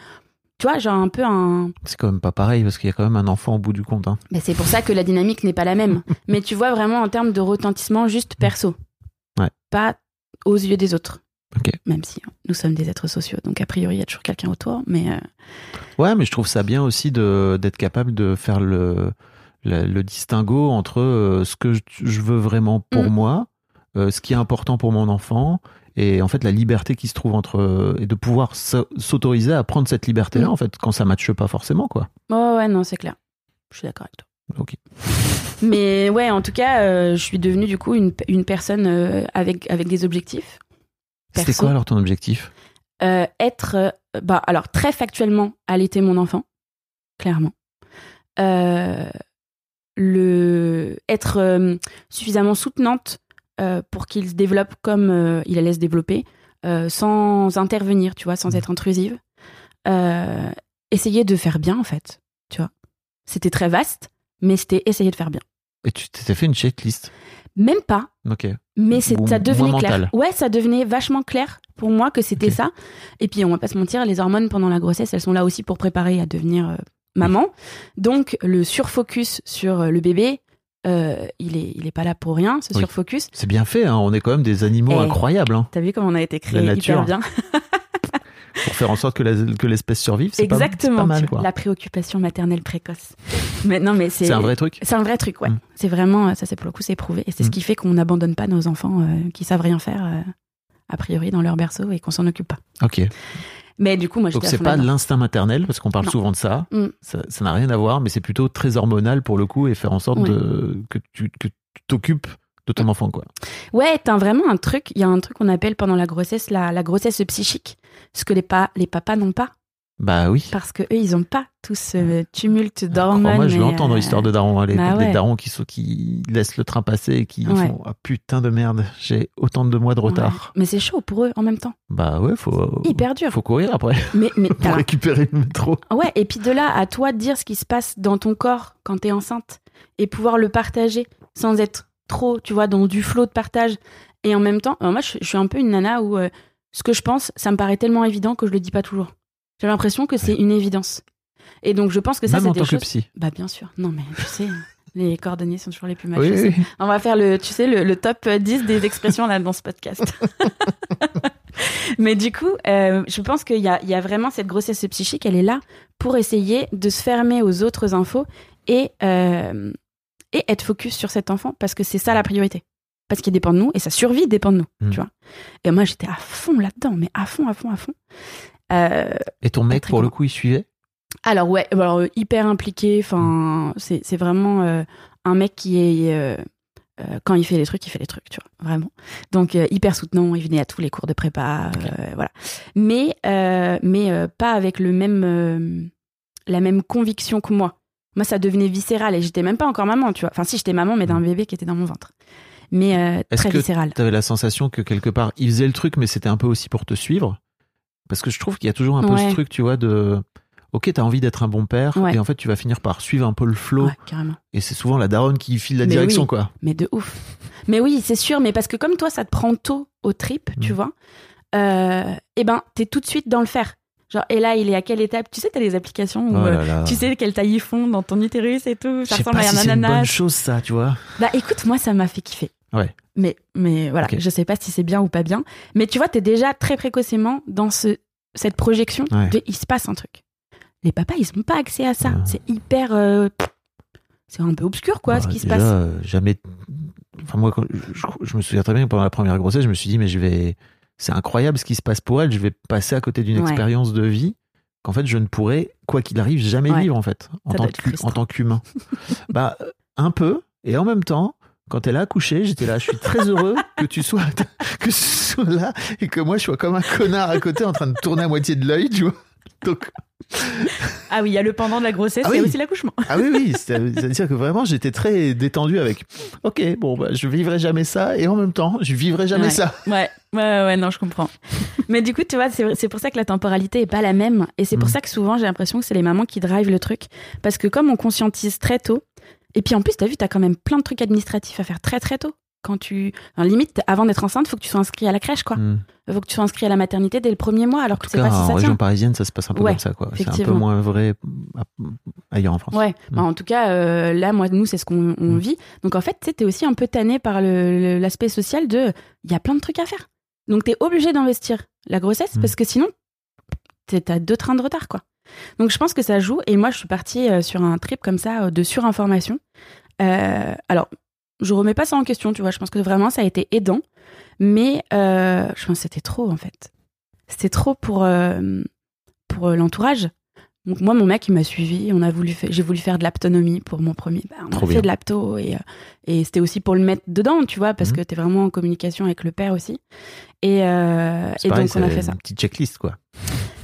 Tu vois, genre un peu un. C'est quand même pas pareil parce qu'il y a quand même un enfant au bout du compte. hein. Mais c'est pour ça que la dynamique n'est pas la même. Mais tu vois vraiment en termes de retentissement juste perso. Ouais. Pas aux yeux des autres. Même si hein, nous sommes des êtres sociaux. Donc a priori, il y a toujours quelqu'un autour. Mais euh, Ouais, mais je trouve ça bien aussi de d'être capable de faire le le, le distinguo entre euh, ce que je, je veux vraiment pour Mm. moi euh, ce qui est important pour mon enfant et en fait la liberté qui se trouve entre et de pouvoir s'au- s'autoriser à prendre cette liberté là Mm. en fait quand ça matche pas forcément quoi. Ouais, ouais, non, c'est clair. Je suis d'accord avec toi. Ok. Mais ouais, en tout cas, je suis devenue du coup une, une personne avec, avec des objectifs. C'était quoi alors ton objectif? Euh, être, euh, bah, alors très factuellement, allaiter mon enfant, clairement. Euh, le, être euh, suffisamment soutenante pour qu'il se développe comme il allait se développer, sans intervenir, tu vois, sans être intrusive. Essayer de faire bien, en fait, tu vois. C'était très vaste, mais c'était essayer de faire bien. Et tu t'étais fait une checklist? Même pas, Ok. mais c'est, ça devenait clair. mental. Ouais, ça devenait vachement clair pour moi que c'était ça. Et puis, on va pas se mentir, les hormones pendant la grossesse, elles sont là aussi pour préparer à devenir euh, maman. Donc, le surfocus sur euh, le bébé, euh, il, est, il est pas là pour rien, ce Oui. surfocus. C'est bien fait, hein. on est quand même des animaux Eh. incroyables hein. T'as vu comment on a été créé La nature. hyper bien pour faire en sorte que la- que l'espèce survive. C'est Exactement. pas, mal quoi. La préoccupation maternelle précoce. Mais non, mais c'est. C'est un vrai truc. C'est un vrai truc, ouais. Mm. C'est vraiment, ça c'est pour le coup, c'est prouvé. Et c'est ce Mm. qui fait qu'on n'abandonne pas nos enfants euh, qui savent rien faire, euh, a priori, dans leur berceau et qu'on s'en occupe pas. Ok. Mais du coup, moi, Donc c'est pas l'instinct maternel parce qu'on parle Non. souvent de ça. Mm. Ça ça n'a rien à voir, mais c'est plutôt très hormonal pour le coup et faire en sorte Ouais. de, que tu que tu t'occupes de ton enfant quoi. Ouais, t'as vraiment un truc, il y a un truc qu'on appelle pendant la grossesse la, la grossesse psychique, ce que les, pa- les papas n'ont pas, Bah oui. parce que eux, ils ont pas tout ce tumulte d'hormones. Moi, je l'entends dans euh, l'histoire de Daron, hein, les, bah les darons qui, sont, qui laissent le train passer et qui Ouais. font ah putain de merde, j'ai autant de mois de retard. ouais. Mais c'est chaud pour eux en même temps. Bah ouais, faut Hyper dur. faut courir après Mais, mais pour récupérer le métro. Ouais, et puis de là à toi de dire ce qui se passe dans ton corps quand t'es enceinte et pouvoir le partager sans être trop, tu vois, dans du flot de partage. Et en même temps, alors moi, je, je suis un peu une nana où euh, ce que je pense, ça me paraît tellement évident que je le dis pas toujours. J'ai l'impression que c'est une évidence. Et donc, je pense que ça, c'est des choses. psy. Bah, bien sûr. Non, mais tu sais, les cordonniers sont toujours les plus mal Oui, chaussés. oui. On va faire le, tu sais, le, le top 10 des expressions là dans ce podcast. Mais du coup, euh, je pense qu'il y a, il y a vraiment cette grossesse psychique, elle est là pour essayer de se fermer aux autres infos et, euh, et être focus sur cet enfant parce que c'est ça la priorité. Parce qu'il dépend de nous et sa survie dépend de nous, Mm. tu vois. Et moi, j'étais à fond là-dedans, mais à fond, à fond, à fond. Euh, Et ton mec, pour le coup, il suivait? Alors ouais, alors euh, hyper impliqué. Enfin, c'est c'est vraiment euh, un mec qui est euh, quand il fait les trucs, il fait les trucs, tu vois, vraiment. Donc euh, hyper soutenant. Il venait à tous les cours de prépa, euh, voilà. Mais euh, mais pas avec le même la même conviction que moi. Moi, ça devenait viscéral et j'étais même pas encore maman, tu vois. Enfin, si j'étais maman, mais d'un bébé qui était dans mon ventre. Mais euh, Mm. Est-ce très que viscéral. T'avais la sensation que quelque part, il faisait le truc, mais c'était un peu aussi pour te suivre? Parce que je trouve qu'il y a toujours un peu Ouais. ce truc, tu vois, de. Ok, t'as envie d'être un bon père, Ouais. et en fait, tu vas finir par suivre un peu le flow. Ouais, carrément. Et c'est souvent la daronne qui file la Mais direction, oui. quoi. Mais de ouf. Mais oui, c'est sûr, mais parce que comme toi, ça te prend tôt au trip, tu Mm. vois, euh, eh ben, t'es tout de suite dans le faire. Genre, et là, il est à quelle étape? Tu sais, t'as des applications où Oh euh, là là. tu sais quelle taille ils font dans ton utérus et tout. Je Ça ressemble pas à si un c'est une bonne ananas. chose, ça, tu vois. Bah écoute, moi, ça m'a fait kiffer. Ouais. Mais, mais voilà, Ok. je sais pas si c'est bien ou pas bien. Mais tu vois, t'es déjà très précocement dans ce, cette projection Ouais. de il se passe un truc. Les papas, ils ont pas accès à ça. Ouais. C'est hyper. euh, c'est un peu obscur, quoi, Bah, ce qui se passe. euh, jamais. Enfin, moi, quand- je, je me souviens très bien que pendant la première grossesse, je me suis dit, mais je vais. C'est incroyable ce qui se passe pour elle. Je vais passer à côté d'une Ouais. expérience de vie qu'en fait, je ne pourrais, quoi qu'il arrive, jamais Ouais. vivre, en fait, en tant en qu'humain. bah, un peu. Et en même temps, quand elle a accouché, j'étais là, je suis très heureux que tu sois, que tu sois là et que moi, je sois comme un connard à côté en train de tourner à moitié de l'œil, tu vois. Donc, Ah oui, il y a le pendant de la grossesse, Ah il y a oui. aussi l'accouchement. Ah oui, oui, c'est- c'est-à-dire que vraiment j'étais très détendu avec Ok, bon, bah, je vivrai jamais ça et en même temps, je vivrai jamais Ouais. ça. Ouais, ouais, ouais, non, je comprends. Mais du coup, tu vois, c'est c'est pour ça que la temporalité est pas la même. Et c'est pour Mm. ça que souvent, j'ai l'impression que c'est les mamans qui drivent le truc. Parce que comme on conscientise très tôt, et puis en plus, t'as vu, t'as quand même plein de trucs administratifs à faire très très tôt. Quand tu. enfin, limite, avant d'être enceinte, faut que tu sois inscrit à la crèche, quoi. Hmm. Faut que tu sois inscrit à la maternité dès le premier mois, alors En que tu cas, pas si en ça région tient. parisienne, ça se passe un peu Ouais, comme ça, quoi. C'est un peu moins vrai ailleurs en France. Ouais, Mm. bah, en tout cas, euh, là, moi, nous, c'est ce qu'on on Mm. vit. Donc, en fait, tu t'es aussi un peu tanné par l'aspect social de. Il y a plein de trucs à faire. Donc, t'es obligé d'investir la grossesse parce que sinon, t'as deux trains de retard, quoi. Donc, je pense que ça joue. Et moi, je suis partie euh, sur un trip comme ça euh, de surinformation. Alors, je remets pas ça en question, tu vois. Je pense que vraiment, ça a été aidant. Mais euh, je pense que c'était trop, en fait. C'était trop pour, euh, pour euh, l'entourage. Donc moi, mon mec, il m'a suivi. On a voulu fa- j'ai voulu faire de l'aptonomie pour mon premier. Bah, on Trop a fait de l'apto et, et c'était aussi pour le mettre dedans, tu vois, parce Mhm. que t'es vraiment en communication avec le père aussi. Et, euh, C'est et pareil, donc on a fait ça. Une petite checklist, quoi.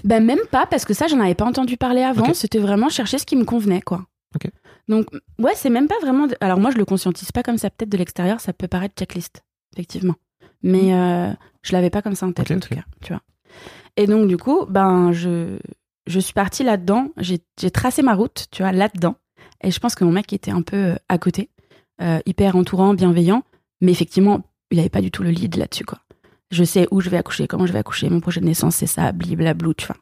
Ben même pas, parce que ça, j'en avais pas entendu parler avant. C'était vraiment chercher ce qui me convenait, quoi. Ok. Donc, ouais, c'est même pas vraiment. de- Alors, moi, je le conscientise pas comme ça. Peut-être de l'extérieur, ça peut paraître checklist, effectivement. Mais euh, je l'avais pas comme ça en tête, en tout cas, tu vois. Et donc, du coup, ben, je, je suis partie là-dedans. J'ai tracé ma route, tu vois, là-dedans. Et je pense que mon mec était un peu euh, à côté, euh, hyper entourant, bienveillant. Mais effectivement, il avait pas du tout le lead là-dessus, quoi. Je sais où je vais accoucher, comment je vais accoucher, mon projet de naissance, c'est ça, bliblablou, tu vois.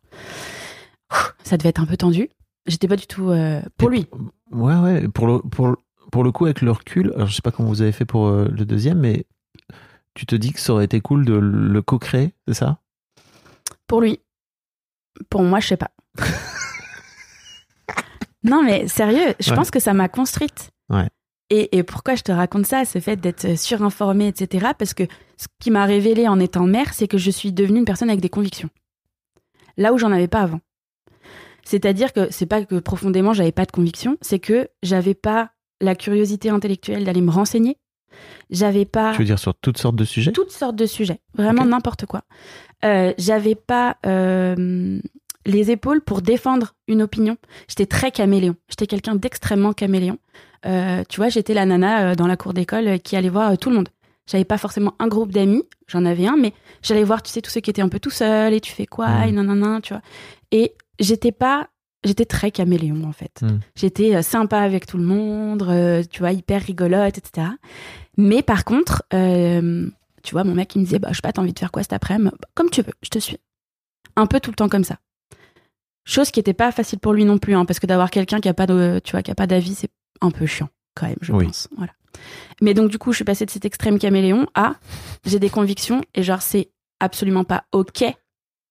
Ouh, Ça devait être un peu tendu. J'étais pas du tout euh, pour Et lui. Ouais, ouais. Pour le, pour, pour le coup, avec le recul, alors je sais pas comment vous avez fait pour euh, le deuxième, mais tu te dis que ça aurait été cool de le co-créer, c'est ça? Pour lui. Pour moi, je sais pas. non, mais sérieux, je Ouais. pense que ça m'a construite. Ouais. Et, et pourquoi je te raconte ça, ce fait d'être surinformée, etc. Parce que ce qui m'a révélé en étant mère, c'est que je suis devenue une personne avec des convictions. Là où j'en avais pas avant. C'est-à-dire que c'est pas que profondément j'avais pas de convictions, c'est que j'avais pas la curiosité intellectuelle d'aller me renseigner. J'avais pas Tu veux dire sur toutes sortes de sujets? Toutes sortes de sujets, vraiment n'importe quoi. Euh, J'avais pas euh, les épaules pour défendre une opinion. J'étais très caméléon. J'étais quelqu'un d'extrêmement caméléon. Euh, tu vois, j'étais la nana dans la cour d'école qui allait voir tout le monde. J'avais pas forcément un groupe d'amis, j'en avais un, mais j'allais voir, tu sais, tous ceux qui étaient un peu tout seuls et tu fais quoi, Mhm. et nanana, tu vois. Et j'étais pas, j'étais très caméléon en fait. Mhm. J'étais euh, sympa avec tout le monde, euh, tu vois, hyper rigolote, etc. Mais par contre, euh, tu vois, mon mec, il me disait, bah, je sais pas, t'as envie de faire quoi cet après-midi? Bah, Comme tu veux, je te suis. Un peu tout le temps comme ça. Chose qui était pas facile pour lui non plus, hein, parce que d'avoir quelqu'un qui a pas de, tu vois, qui a pas d'avis, c'est un peu chiant, quand même, je Oui. pense. Voilà. Mais donc, du coup, je suis passée de cet extrême caméléon à, j'ai des convictions, et genre, c'est absolument pas OK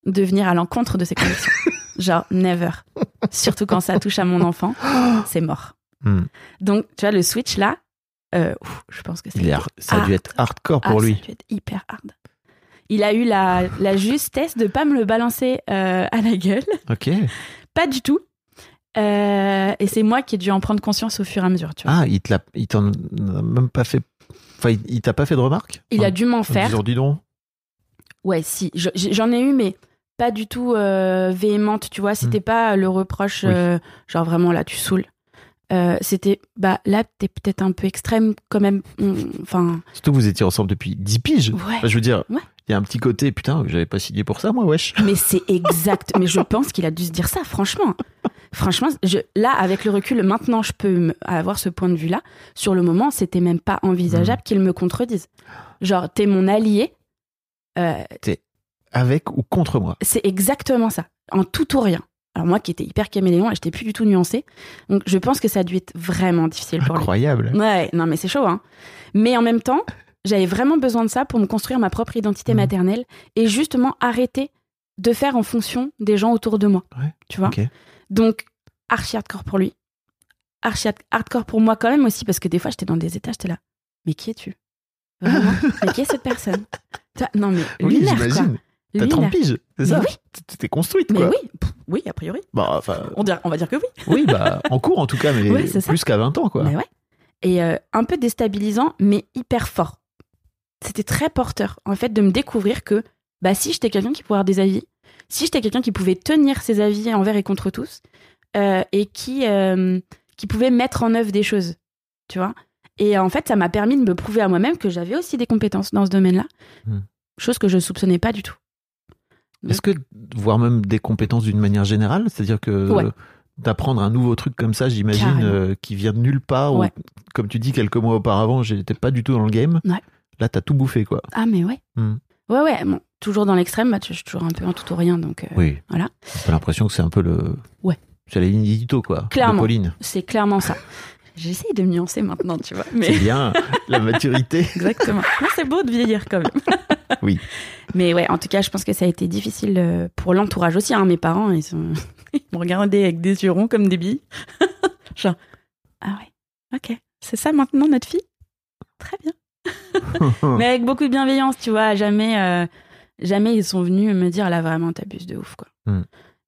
de venir à l'encontre de ces convictions. genre, never. Surtout quand ça touche à mon enfant, c'est mort. Hmm. Donc, tu vois, le switch là, euh, ouf, je pense que est har- Ça a dû Ah. être hardcore Ah, pour ça lui. a dû être hyper hard. Il a eu la, la justesse de pas me le balancer euh, à la gueule. Ok. Pas du tout. Euh, et c'est moi qui ai dû en prendre conscience au fur et à mesure, tu vois. Ah, il te l'a- il t'en a même pas fait. Enfin, il, il t'a pas fait de remarques? Il a dû m'en En faire. disant, dis donc. Ouais, si. Je- J'en ai eu, mais pas du tout euh, véhémente, tu vois. C'était pas le reproche, Hmm. Oui. euh, genre vraiment là, tu saoules. Euh, C'était, bah là, t'es peut-être un peu extrême quand même. Enfin, Surtout que vous étiez ensemble depuis 10 piges. ouais. Enfin, je veux dire, il Ouais. y a un petit côté, putain, j'avais pas signé pour ça, moi, wesh. Mais c'est exact. mais je pense qu'il a dû se dire ça, franchement. Franchement, je, là, avec le recul, maintenant, je peux avoir ce point de vue-là. Sur le moment, c'était même pas envisageable Hmm. qu'il me contredise. Genre, t'es mon allié. Euh, Avec ou contre moi. c'est exactement ça. En tout ou rien. Alors moi qui étais hyper caméléon j'étais plus du tout nuancée. Donc je pense que ça a dû être vraiment difficile pour lui. Incroyable. Ouais, non mais c'est chaud, hein. Mais en même temps, j'avais vraiment besoin de ça pour me construire ma propre identité Mhm. maternelle et justement arrêter de faire en fonction des gens autour de moi. Ouais, Tu vois? Donc, archi hardcore pour lui. Archi hard- hardcore pour moi quand même aussi, parce que des fois j'étais dans des états, j'étais là. Mais qui es-tu? Vraiment? Mais qui est cette personne? Non mais Oui, lunaire, quoi. T'as 30 Lunaire. piges, c'est ça oui. T'es construite, Mais quoi. oui, pff, oui, a priori. Bah, enfin, On, on va dire que oui. oui, bah, en cours en tout cas, mais Ouais, plus qu'à 20 ans, quoi. Mais ouais. Et euh, un peu déstabilisant, mais hyper fort. C'était très porteur, en fait, de me découvrir que bah, si j'étais quelqu'un qui pouvait avoir des avis, si j'étais quelqu'un qui pouvait tenir ses avis envers et contre tous, euh, et qui, euh, qui pouvait mettre en œuvre des choses, tu vois. Et en fait, ça m'a permis de me prouver à moi-même que j'avais aussi des compétences dans ce domaine-là, Hmm. chose que je soupçonnais pas du tout. Est-ce que, voire même des compétences d'une manière générale, c'est-à-dire que Ouais. d'apprendre un nouveau truc comme ça, j'imagine, euh, qui vient de nulle part, Ouais. ou comme tu dis, quelques mois auparavant, j'étais pas du tout dans le game. Ouais. Là, t'as tout bouffé, quoi. Ah, mais ouais. Hmm. Ouais, ouais, bon, toujours dans l'extrême, bah, je suis toujours un peu un tout ou rien, donc euh, Oui. voilà. J'ai l'impression que c'est un peu le. Ouais. C'est la ligne édito, quoi. Clairement. C'est clairement ça. J'essaye de nuancer maintenant, tu vois. Mais... C'est bien, la maturité. Exactement. C'est beau de vieillir quand même. Oui. Mais ouais, en tout cas, je pense que ça a été difficile euh, pour l'entourage aussi. Hein. Mes parents, ils, sont... ils m'ont regardé avec des yeux ronds comme des billes. Genre, ah ouais, ok. C'est ça maintenant notre fille? Très bien. Mais avec beaucoup de bienveillance, tu vois. Jamais, euh, jamais ils sont venus me dire là vraiment t'abuses de ouf quoi.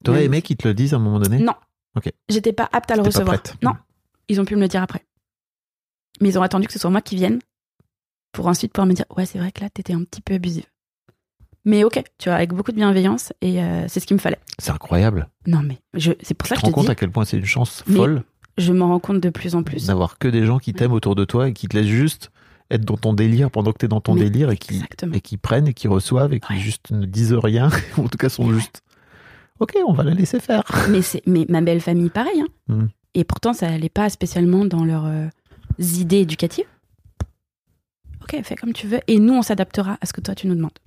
T'aurais Mais- aimé qu'ils te le disent à un moment donné? Non. Ok. J'étais pas apte à le recevoir. Non, ils ont pu me le dire après. Mais ils ont attendu que ce soit moi qui vienne pour ensuite pouvoir me dire ouais c'est vrai que là t'étais un petit peu abusive. Mais ok, tu vois, avec beaucoup de bienveillance et euh, c'est ce qu'il me fallait. C'est incroyable. Non mais je, c'est pour ça Tu que te je rends te compte dis, à quel point c'est une chance folle je m'en rends compte de plus en plus. d'avoir que des gens qui t'aiment autour de toi et qui te laissent juste être dans ton délire pendant que t'es dans ton Mais délire et qui, et qui prennent et qui reçoivent et qui Ouais. juste ne disent rien, ou en tout cas sont juste ok, on va la laisser faire. Mais c'est mais ma belle famille pareil. hein. Mm. Et pourtant ça allait pas spécialement dans leurs euh, idées éducatives. Ok, fais comme tu veux et nous on s'adaptera à ce que toi tu nous demandes.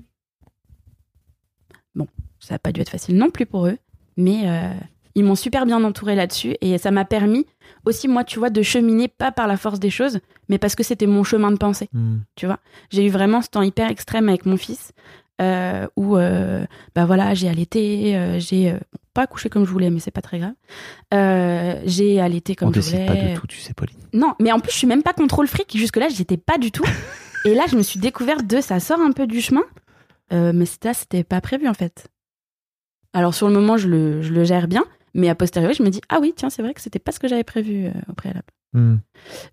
Bon, ça n'a pas dû être facile non plus pour eux, mais euh, ils m'ont super bien entouré là-dessus et ça m'a permis aussi moi tu vois de cheminer pas par la force des choses, mais parce que c'était mon chemin de pensée. Hmm. tu vois. J'ai eu vraiment ce temps hyper extrême avec mon fils, euh, où, euh, bah voilà, j'ai allaité, euh, j'ai euh, pas accouché comme je voulais, mais c'est pas très grave. J'ai allaité comme on je décide voulais. pas de tout, tu sais, Pauline. Non, mais en plus, je suis même pas contrôle fric. Jusque-là, j'étais pas du tout. Et là, je me suis découverte de ça sort un peu du chemin. Mais ça, c'était pas prévu en fait. Alors sur le moment, je le, je le gère bien, mais a posteriori, je me dis ah oui, tiens, c'est vrai que c'était pas ce que j'avais prévu au préalable. Hmm.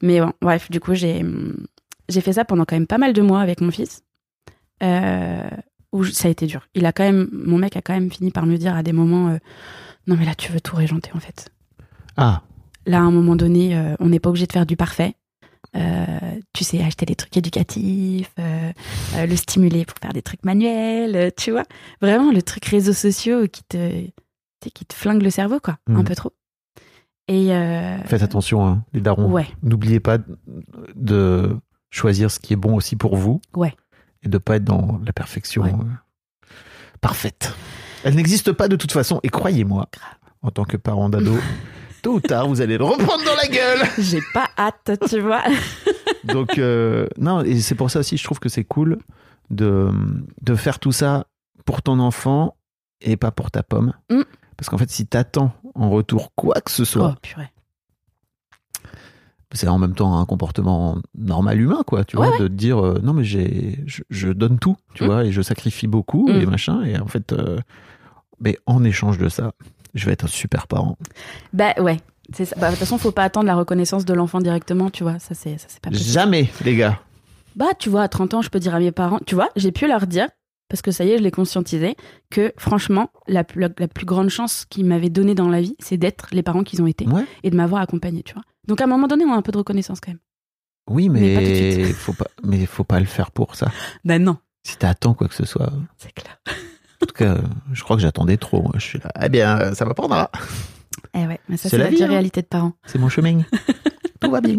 Mais bon, bref, du coup, j'ai j'ai fait ça pendant quand même pas mal de mois avec mon fils. Euh, où je- ça a été dur. Il a quand même, mon mec a quand même fini par me dire à des moments, euh, non mais là tu veux tout régenter en fait. Ah, Là, à un moment donné, euh, on n'est pas obligé de faire du parfait. Euh, tu sais, acheter des trucs éducatifs, le stimuler pour faire des trucs manuels, tu vois. Vraiment, le truc réseaux sociaux qui te, qui te flingue le cerveau, quoi, un Mhm. peu trop. Et faites attention, hein, les darons. ouais, N'oubliez pas de choisir ce qui est bon aussi pour vous. Ouais. Et de pas être dans la perfection Ouais. euh, parfaite. Elle n'existe pas de toute façon. Et croyez-moi, en tant que parent d'ado, tôt ou tard, vous allez le reprendre dans la gueule. j'ai pas hâte, tu vois. Donc, euh, non, et c'est pour ça aussi, je trouve que c'est cool de, de faire tout ça pour ton enfant et pas pour ta pomme. Mm. Parce qu'en fait, si t'attends en retour quoi que ce soit, Oh, purée. C'est en même temps un comportement normal humain, quoi, tu Ouais, vois, de te dire euh, non, mais j'ai, je, je donne tout, tu Mm. vois, et je sacrifie beaucoup Mm. et machin, et en fait, euh, mais en échange de ça, je vais être un super parent. Bah ouais. C'est ça. Bah, de toute façon, faut pas attendre la reconnaissance de l'enfant directement, tu vois. Ça, c'est, ça, c'est pas possible. Jamais, les gars. Bah, tu vois, à 30 ans, je peux dire à mes parents, tu vois, j'ai pu leur dire, parce que ça y est, je l'ai conscientisé, que franchement, la, plus- la, la plus grande chance qu'ils m'avaient donnée dans la vie, c'est d'être les parents qu'ils ont été Ouais. et de m'avoir accompagné, tu vois. Donc à un moment donné, on a un peu de reconnaissance quand même. Oui, Mais mais faut pas, mais faut pas le faire pour ça. Ben non, Si t'attends quoi que ce soit, en c'est clair. tout cas, je crois que j'attendais trop. Je suis là, eh bien, ça m'apprendra. Eh ouais, mais ça, C'est la vie, hein. réalité de parents. C'est mon chemin. Tout va bien.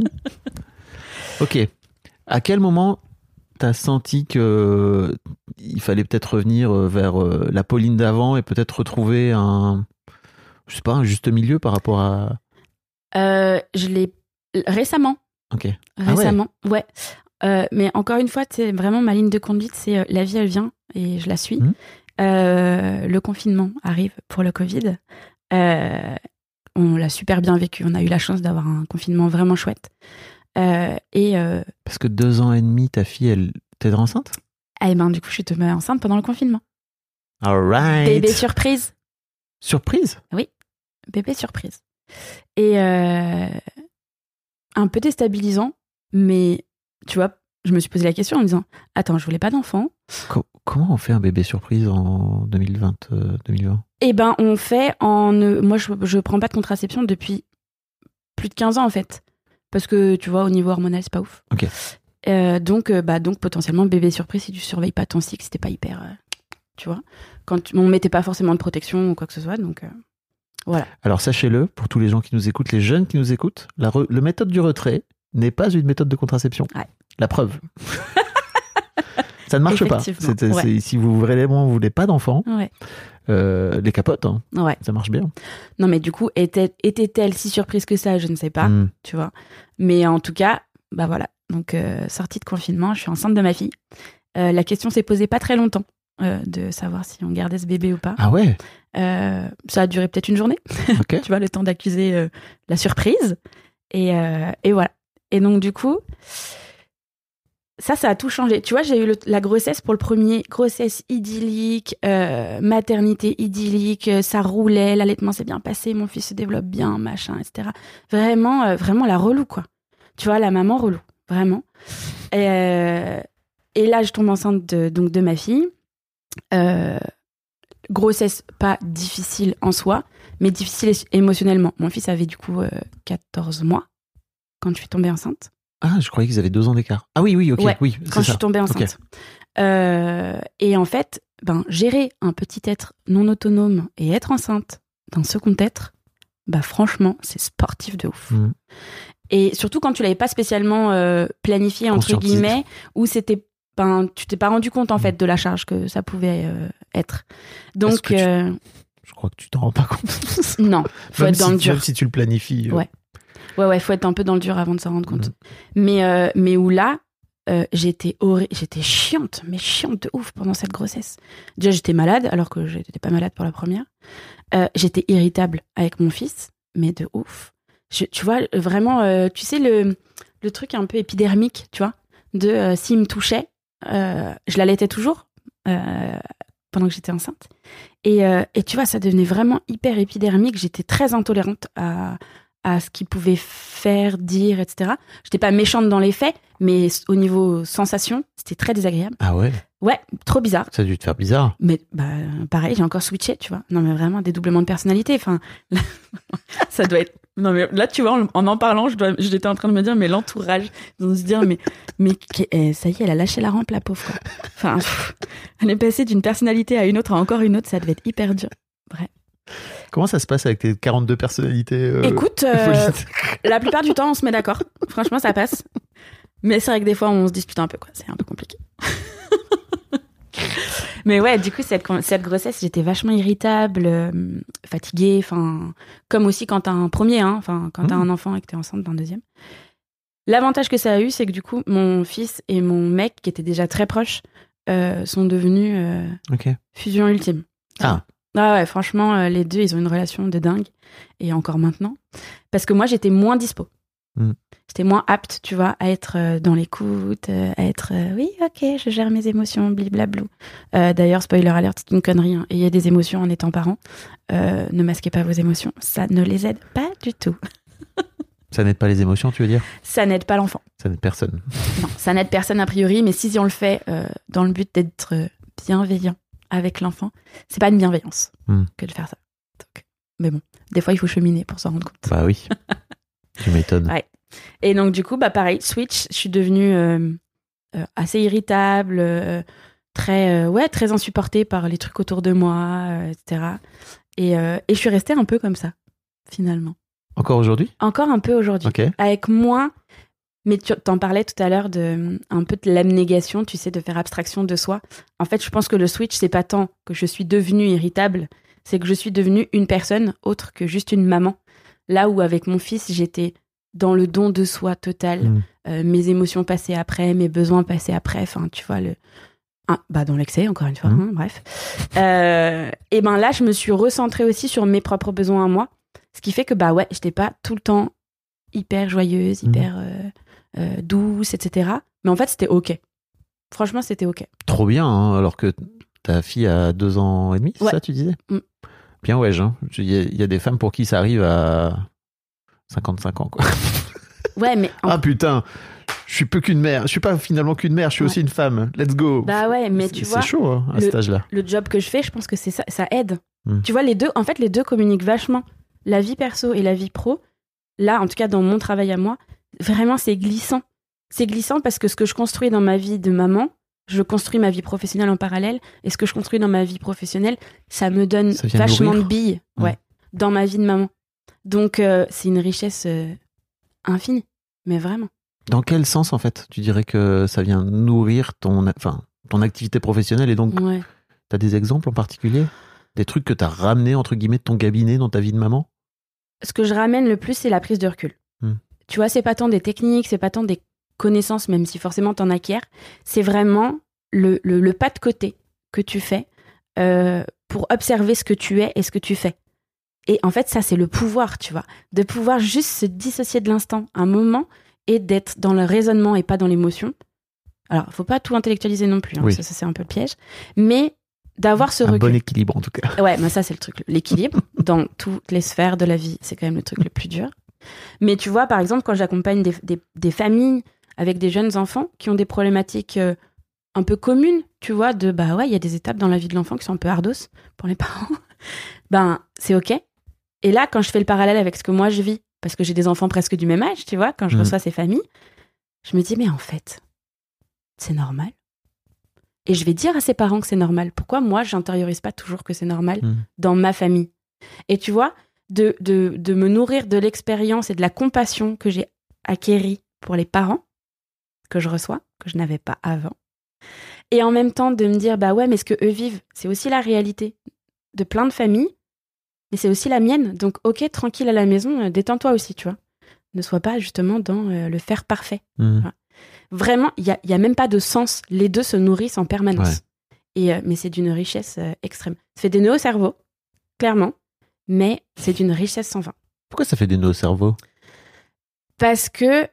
Ok. À quel moment t'as senti que il fallait peut-être revenir euh, vers euh, la Pauline d'avant et peut-être retrouver un, je sais pas, un juste milieu par rapport à. Euh, je l'ai récemment, Ok. Ah ouais. récemment, ouais. Euh, mais encore une fois, c'est vraiment ma ligne de conduite, c'est euh, la vie, elle vient et je la suis. Euh, le confinement arrive pour le Covid. On l'a super bien vécu. On a eu la chance d'avoir un confinement vraiment chouette. Et Parce que deux ans et demi, ta fille, elle t'es enceinte. eh ben, du coup, je suis tombée enceinte pendant le confinement. Alright. Bébé surprise. Surprise? Bébé surprise. Et euh, un peu déstabilisant, mais tu vois, je me suis posé la question en me disant Attends, je voulais pas d'enfant. Co- comment on fait un bébé surprise en 2020, euh, 2020 Eh ben, on fait en. ne- Moi, je, je prends pas de contraception depuis plus de 15 ans, en fait. Parce que, tu vois, au niveau hormonal, c'est pas ouf. Ok. Euh, donc, euh, bah, donc, potentiellement, bébé surprise, si tu surveilles pas ton cycle, c'était pas hyper. euh, tu vois Quand on mettait pas forcément de protection ou quoi que ce soit, donc. Voilà. Alors sachez-le, pour tous les gens qui nous écoutent, les jeunes qui nous écoutent, la, re- la méthode du retrait n'est pas une méthode de contraception. Ouais. La preuve. Ça ne marche pas. Ouais. si vous vraiment voulez pas d'enfants, Ouais. euh, les capotes, hein, Ouais. ça marche bien. Non, mais du coup, était- était-elle si surprise que ça? Je ne sais pas. Hmm. tu vois. Mais en tout cas, bah voilà. Donc, euh, sortie de confinement, je suis enceinte de ma fille. Euh, la question s'est posée pas très longtemps euh, de savoir si on gardait ce bébé ou pas. Ah ouais, Euh, ça a duré peut-être une journée, tu vois, le temps d'accuser euh, la surprise. Et, et voilà. Et donc, du coup, ça, ça a tout changé. Tu vois, j'ai eu le- la grossesse pour le premier, grossesse idyllique, maternité idyllique, ça roulait, l'allaitement s'est bien passé, mon fils se développe bien, machin, etc. Vraiment, vraiment la relou, quoi. Tu vois, la maman relou, vraiment. Et, et là, je tombe enceinte de, donc de ma fille. Euh, grossesse pas difficile en soi, mais difficile émotionnellement. Mon fils avait du coup euh, 14 mois quand je suis tombée enceinte. Ah, je croyais qu'ils avaient deux ans d'écart. Ah oui, oui, ok, Ouais, oui, quand je ça. suis tombée enceinte. Euh, et en fait, ben, gérer un petit être non autonome et être enceinte d'un second être, bah franchement, c'est sportif de ouf. Mhm. Et surtout quand tu l'avais pas spécialement euh, planifié entre guillemets, où c'était, ben, tu t'es pas rendu compte en fait de la charge que ça pouvait euh, être. Donc tu- euh, Je crois que tu t'en rends pas compte. non, faut même être dans si, le dur. Même si tu le planifies. euh, Ouais. Ouais, ouais, faut être un peu dans le dur avant de s'en rendre compte. Mhm. Mais, euh, mais où là, j'étais horri- j'étais chiante, mais chiante de ouf pendant cette grossesse. Déjà, j'étais malade, alors que j'étais pas malade pour la première. J'étais irritable avec mon fils, mais de ouf. Je- tu vois, vraiment, tu sais, le, le truc un peu épidermique, tu vois, de s'il me touchait, je l'allaitais toujours euh, pendant que j'étais enceinte. Et, euh, et tu vois, ça devenait vraiment hyper épidermique. J'étais très intolérante à, à ce qu'il pouvait faire, dire, etc. J'étais pas méchante dans les faits, mais au niveau sensation, c'était très désagréable. Ah ouais, Ouais, trop bizarre. ça a dû te faire bizarre. Mais bah, pareil, j'ai encore switché, tu vois. Non, mais vraiment, dédoublement de personnalité. Enfin, ça doit être. Non, mais là, tu vois, en en, en parlant, je dois- j'étais en train de me dire, mais l'entourage, de se dire, mais, mais eh, ça y est, elle a lâché la rampe, la pauvre. Quoi. Enfin, pff, elle est passée d'une personnalité à une autre à encore une autre, ça devait être hyper dur. Comment ça se passe avec tes 42 personnalités euh, Écoute, euh, la plupart du temps, on se met d'accord. Franchement, ça passe. Mais c'est vrai que des fois, on se dispute un peu, quoi. C'est un peu compliqué. Mais ouais, du coup, cette, cette grossesse, j'étais vachement irritable, euh, fatiguée, enfin, comme aussi quand t'as un premier, hein, enfin, quand t'as Mhm. un enfant et que t'es enceinte d'un deuxième. L'avantage que ça a eu, c'est que du coup, mon fils et mon mec, qui étaient déjà très proches, euh, sont devenus euh, fusion ultime. Ah. Ah ouais, franchement, les deux, ils ont une relation de dingue. Et encore maintenant. Parce que moi, j'étais moins dispo. Mm. J'étais moins apte, tu vois, à être euh, dans l'écoute, euh, à être euh, oui, ok, je gère mes émotions, bliblablou. Euh, D'ailleurs, spoiler alert, c'est une connerie. hein. Et il y a des émotions en étant parent. Euh, ne masquez pas vos émotions. Ça ne les aide pas du tout. Ça n'aide pas les émotions, tu veux dire? Ça n'aide pas l'enfant. Ça n'aide personne. Non, ça n'aide personne a priori, mais si on le fait euh, dans le but d'être bienveillant avec l'enfant, c'est pas une bienveillance Hmm. que de faire ça. Donc, mais bon, des fois il faut cheminer pour s'en rendre compte. Bah oui. tu m'étonnes. Ouais. Et donc du coup, bah pareil, switch, je suis devenue euh, euh, assez irritable, euh, très ouais, très insupportée par les trucs autour de moi, etc. Et, et je suis restée un peu comme ça, finalement. Encore aujourd'hui? Encore un peu aujourd'hui. Ok. avec moins. Mais tu t'en parlais tout à l'heure de un peu de l'abnégation, tu sais, de faire abstraction de soi. En fait, je pense que le switch, c'est pas tant que je suis devenue irritable, c'est que je suis devenue une personne autre que juste une maman. Là où avec mon fils, j'étais dans le don de soi total, Mm. Euh, mes émotions passées après, mes besoins passés après. Enfin, tu vois le. Ah, bah dans l'excès encore une fois. Mhm. hein, bref. Euh, et ben là, je me suis recentrée aussi sur mes propres besoins à moi, ce qui fait que bah ouais, j'étais pas tout le temps hyper joyeuse, Mhm. hyper euh, euh, douce, etc. Mais en fait, c'était ok. Franchement, c'était ok. Trop bien, hein, alors que ta fille a deux ans et demi, Ouais. ça tu disais? Mm. Bien ouais, hein. Il y, a- il y a des femmes pour qui ça arrive à 55 ans, quoi. Ouais, mais en- Ah putain, je suis peu qu'une mère. Je suis pas finalement qu'une mère, je suis Ouais. aussi une femme. Let's go. bah ouais, mais tu vois, C'est chaud hein, à le- cet âge-là. le job que je fais, je pense que c'est ça, ça aide. Mm. Tu vois, les deux, en fait, les deux communiquent vachement. La vie perso et la vie pro. Là, en tout cas, dans mon travail à moi, vraiment, c'est glissant. C'est glissant parce que ce que je construis dans ma vie de maman, je construis ma vie professionnelle en parallèle. Et ce que je construis dans ma vie professionnelle, ça me donne Ça vachement nourrir. de billes, ouais, dans ma vie de maman. Donc, euh, c'est une richesse euh, infinie. Mais vraiment. Dans quel sens en fait tu dirais que ça vient nourrir ton, enfin, ton activité professionnelle et donc Ouais. t'as des exemples en particulier? Des trucs que t'as ramenés entre guillemets de ton cabinet dans ta vie de maman? Ce que je ramène le plus, c'est la prise de recul. Hmm. Tu vois, c'est pas tant des techniques, c'est pas tant des connaissances, même si forcément t'en acquiers. C'est vraiment le, le, le pas de côté que tu fais euh, pour observer ce que tu es et ce que tu fais. Et en fait, ça, c'est le pouvoir, tu vois. De pouvoir juste se dissocier de l'instant un moment et d'être dans le raisonnement et pas dans l'émotion. Alors, faut pas tout intellectualiser non plus, hein, Oui. ça, ça, c'est un peu le piège. Mais d'avoir ce Un recul. bon équilibre en tout cas. Ouais, mais ça, c'est le truc. L'équilibre dans toutes les sphères de la vie, c'est quand même le truc le plus dur. Mais tu vois, par exemple, quand j'accompagne des, des- des familles avec des jeunes enfants qui ont des problématiques euh, un peu communes, tu vois, de bah ouais, il y a des étapes dans la vie de l'enfant qui sont un peu ardos pour les parents, ben c'est ok. Et là, quand je fais le parallèle avec ce que moi je vis, parce que j'ai des enfants presque du même âge, tu vois, quand je Mhm. reçois ces familles, je me dis, mais en fait, c'est normal. Et je vais dire à ses parents que c'est normal. Pourquoi moi, j'intériorise pas toujours que c'est normal Mhm. dans ma famille? Et tu vois, de, de, de me nourrir de l'expérience et de la compassion que j'ai acquérie pour les parents que je reçois, que je n'avais pas avant. Et en même temps, de me dire, bah ouais, mais ce que eux vivent, c'est aussi la réalité de plein de familles, mais c'est aussi la mienne. Donc, ok, tranquille à la maison, euh, détends-toi aussi, tu vois. Ne sois pas justement dans euh, le faire parfait. Mhm. Vraiment, il n'y a, y a même pas de sens. Les deux se nourrissent en permanence. Ouais. Et, euh, mais c'est d'une richesse euh, extrême. Ça fait des nœuds au cerveau, clairement, mais c'est d'une richesse sans fin. Pourquoi ça fait des nœuds au cerveau? Parce que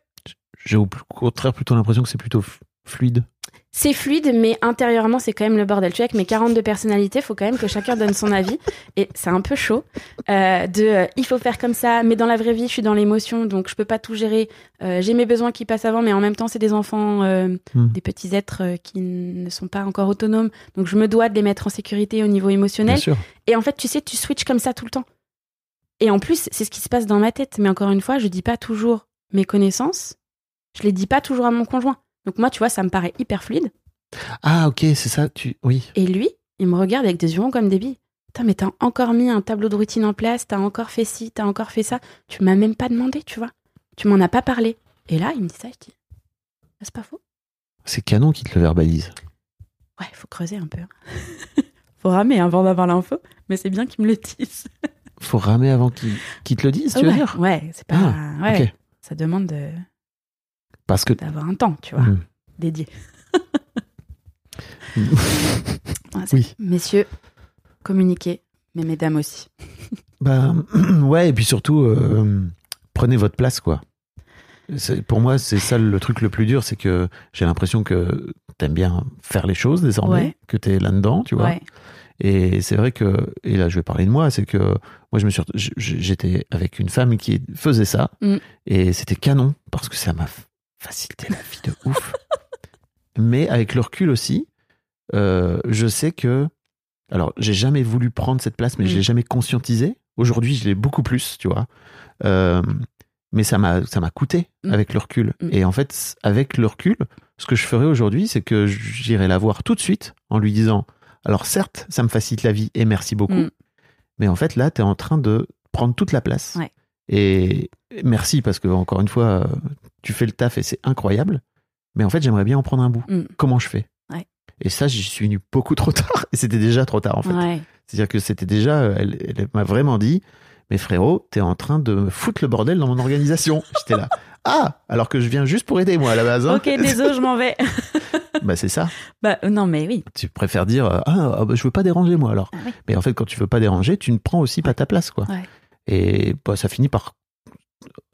J'ai au contraire plutôt l'impression que c'est plutôt fluide. c'est fluide, mais intérieurement, c'est quand même le bordel. Tu vois, avec mes 42 personnalités, il faut quand même que chacun donne son avis. Et c'est un peu chaud. euh, de euh, il faut faire comme ça, mais dans la vraie vie, je suis dans l'émotion, donc je peux pas tout gérer. Euh, J'ai mes besoins qui passent avant, mais en même temps, c'est des enfants, Hmm. des petits êtres qui ne sont pas encore autonomes. Donc je me dois de les mettre en sécurité au niveau émotionnel. Et en fait, tu sais, tu switches comme ça tout le temps. Et en plus, c'est ce qui se passe dans ma tête. Mais encore une fois, je dis pas toujours mes connaissances. Je les dis pas toujours à mon conjoint. Donc moi, tu vois, ça me paraît hyper fluide. Ah ok, c'est ça. Tu oui. Et lui, il me regarde avec des yeux ronds comme des billes. Putain, mais t'as encore mis un tableau de routine en place, t'as encore fait ci, t'as encore fait ça. Tu m'as même pas demandé, tu vois. Tu m'en as pas parlé. Et là, il me dit ça, je dis, Ah, c'est pas faux. C'est canon qui te le verbalise. Ouais, faut creuser un peu. faut ramer avant d'avoir l'info, mais c'est bien qu'il me le dise. Faut ramer avant qu'il qu'il te le dise, tu veux ouais, dire? ouais, c'est pas. Ah, ouais, ça demande de- Parce que d'avoir un temps, tu vois, Hmm. dédié. Hmm. C'est- Oui. Messieurs, communiquez, mais mesdames aussi. Bah ouais, et puis surtout, euh, prenez votre place, quoi. C'est- Pour moi, c'est ça le truc le plus dur, c'est que j'ai l'impression que t'aimes bien faire les choses désormais, Ouais. que t'es là-dedans, tu vois. Ouais. Et c'est vrai que, et là je vais parler de moi, c'est que moi je me suis, j'étais avec une femme qui faisait ça, Mm. et c'était canon parce que ça m'a facilité la vie de ouf. Mais avec le recul aussi, euh, je sais que, alors j'ai jamais voulu prendre cette place, mais je Mm. l'ai jamais conscientisé. Aujourd'hui, je l'ai beaucoup plus, tu vois. Euh, mais ça m'a, ça m'a coûté Mm. avec le recul. Mm. Et en fait, avec le recul, ce que je ferais aujourd'hui, c'est que j'irai la voir tout de suite en lui disant alors certes, ça me facilite la vie et merci beaucoup, Mm. mais en fait là, tu es en train de prendre toute la place. Ouais. Et merci parce que encore une fois, euh, tu fais le taf et c'est incroyable, mais en fait j'aimerais bien en prendre un bout. Mm. Comment je fais? Ouais. Et ça, j'y suis venu beaucoup trop tard et c'était déjà trop tard en fait. Ouais. C'est-à-dire que c'était déjà, euh, elle, elle m'a vraiment dit, mais frérot, t'es en train de me foutre le bordel dans mon organisation. J'étais là. Ah, alors que je viens juste pour aider moi à la base. hein. Ok, désolé, je m'en vais. bah c'est ça. bah, euh, non, mais oui. Tu préfères dire ah, ah, bah, je veux pas déranger moi alors. Ah oui. Mais en fait quand tu veux pas déranger, tu ne prends aussi pas ta place quoi. Ouais. Et bah, ça finit par.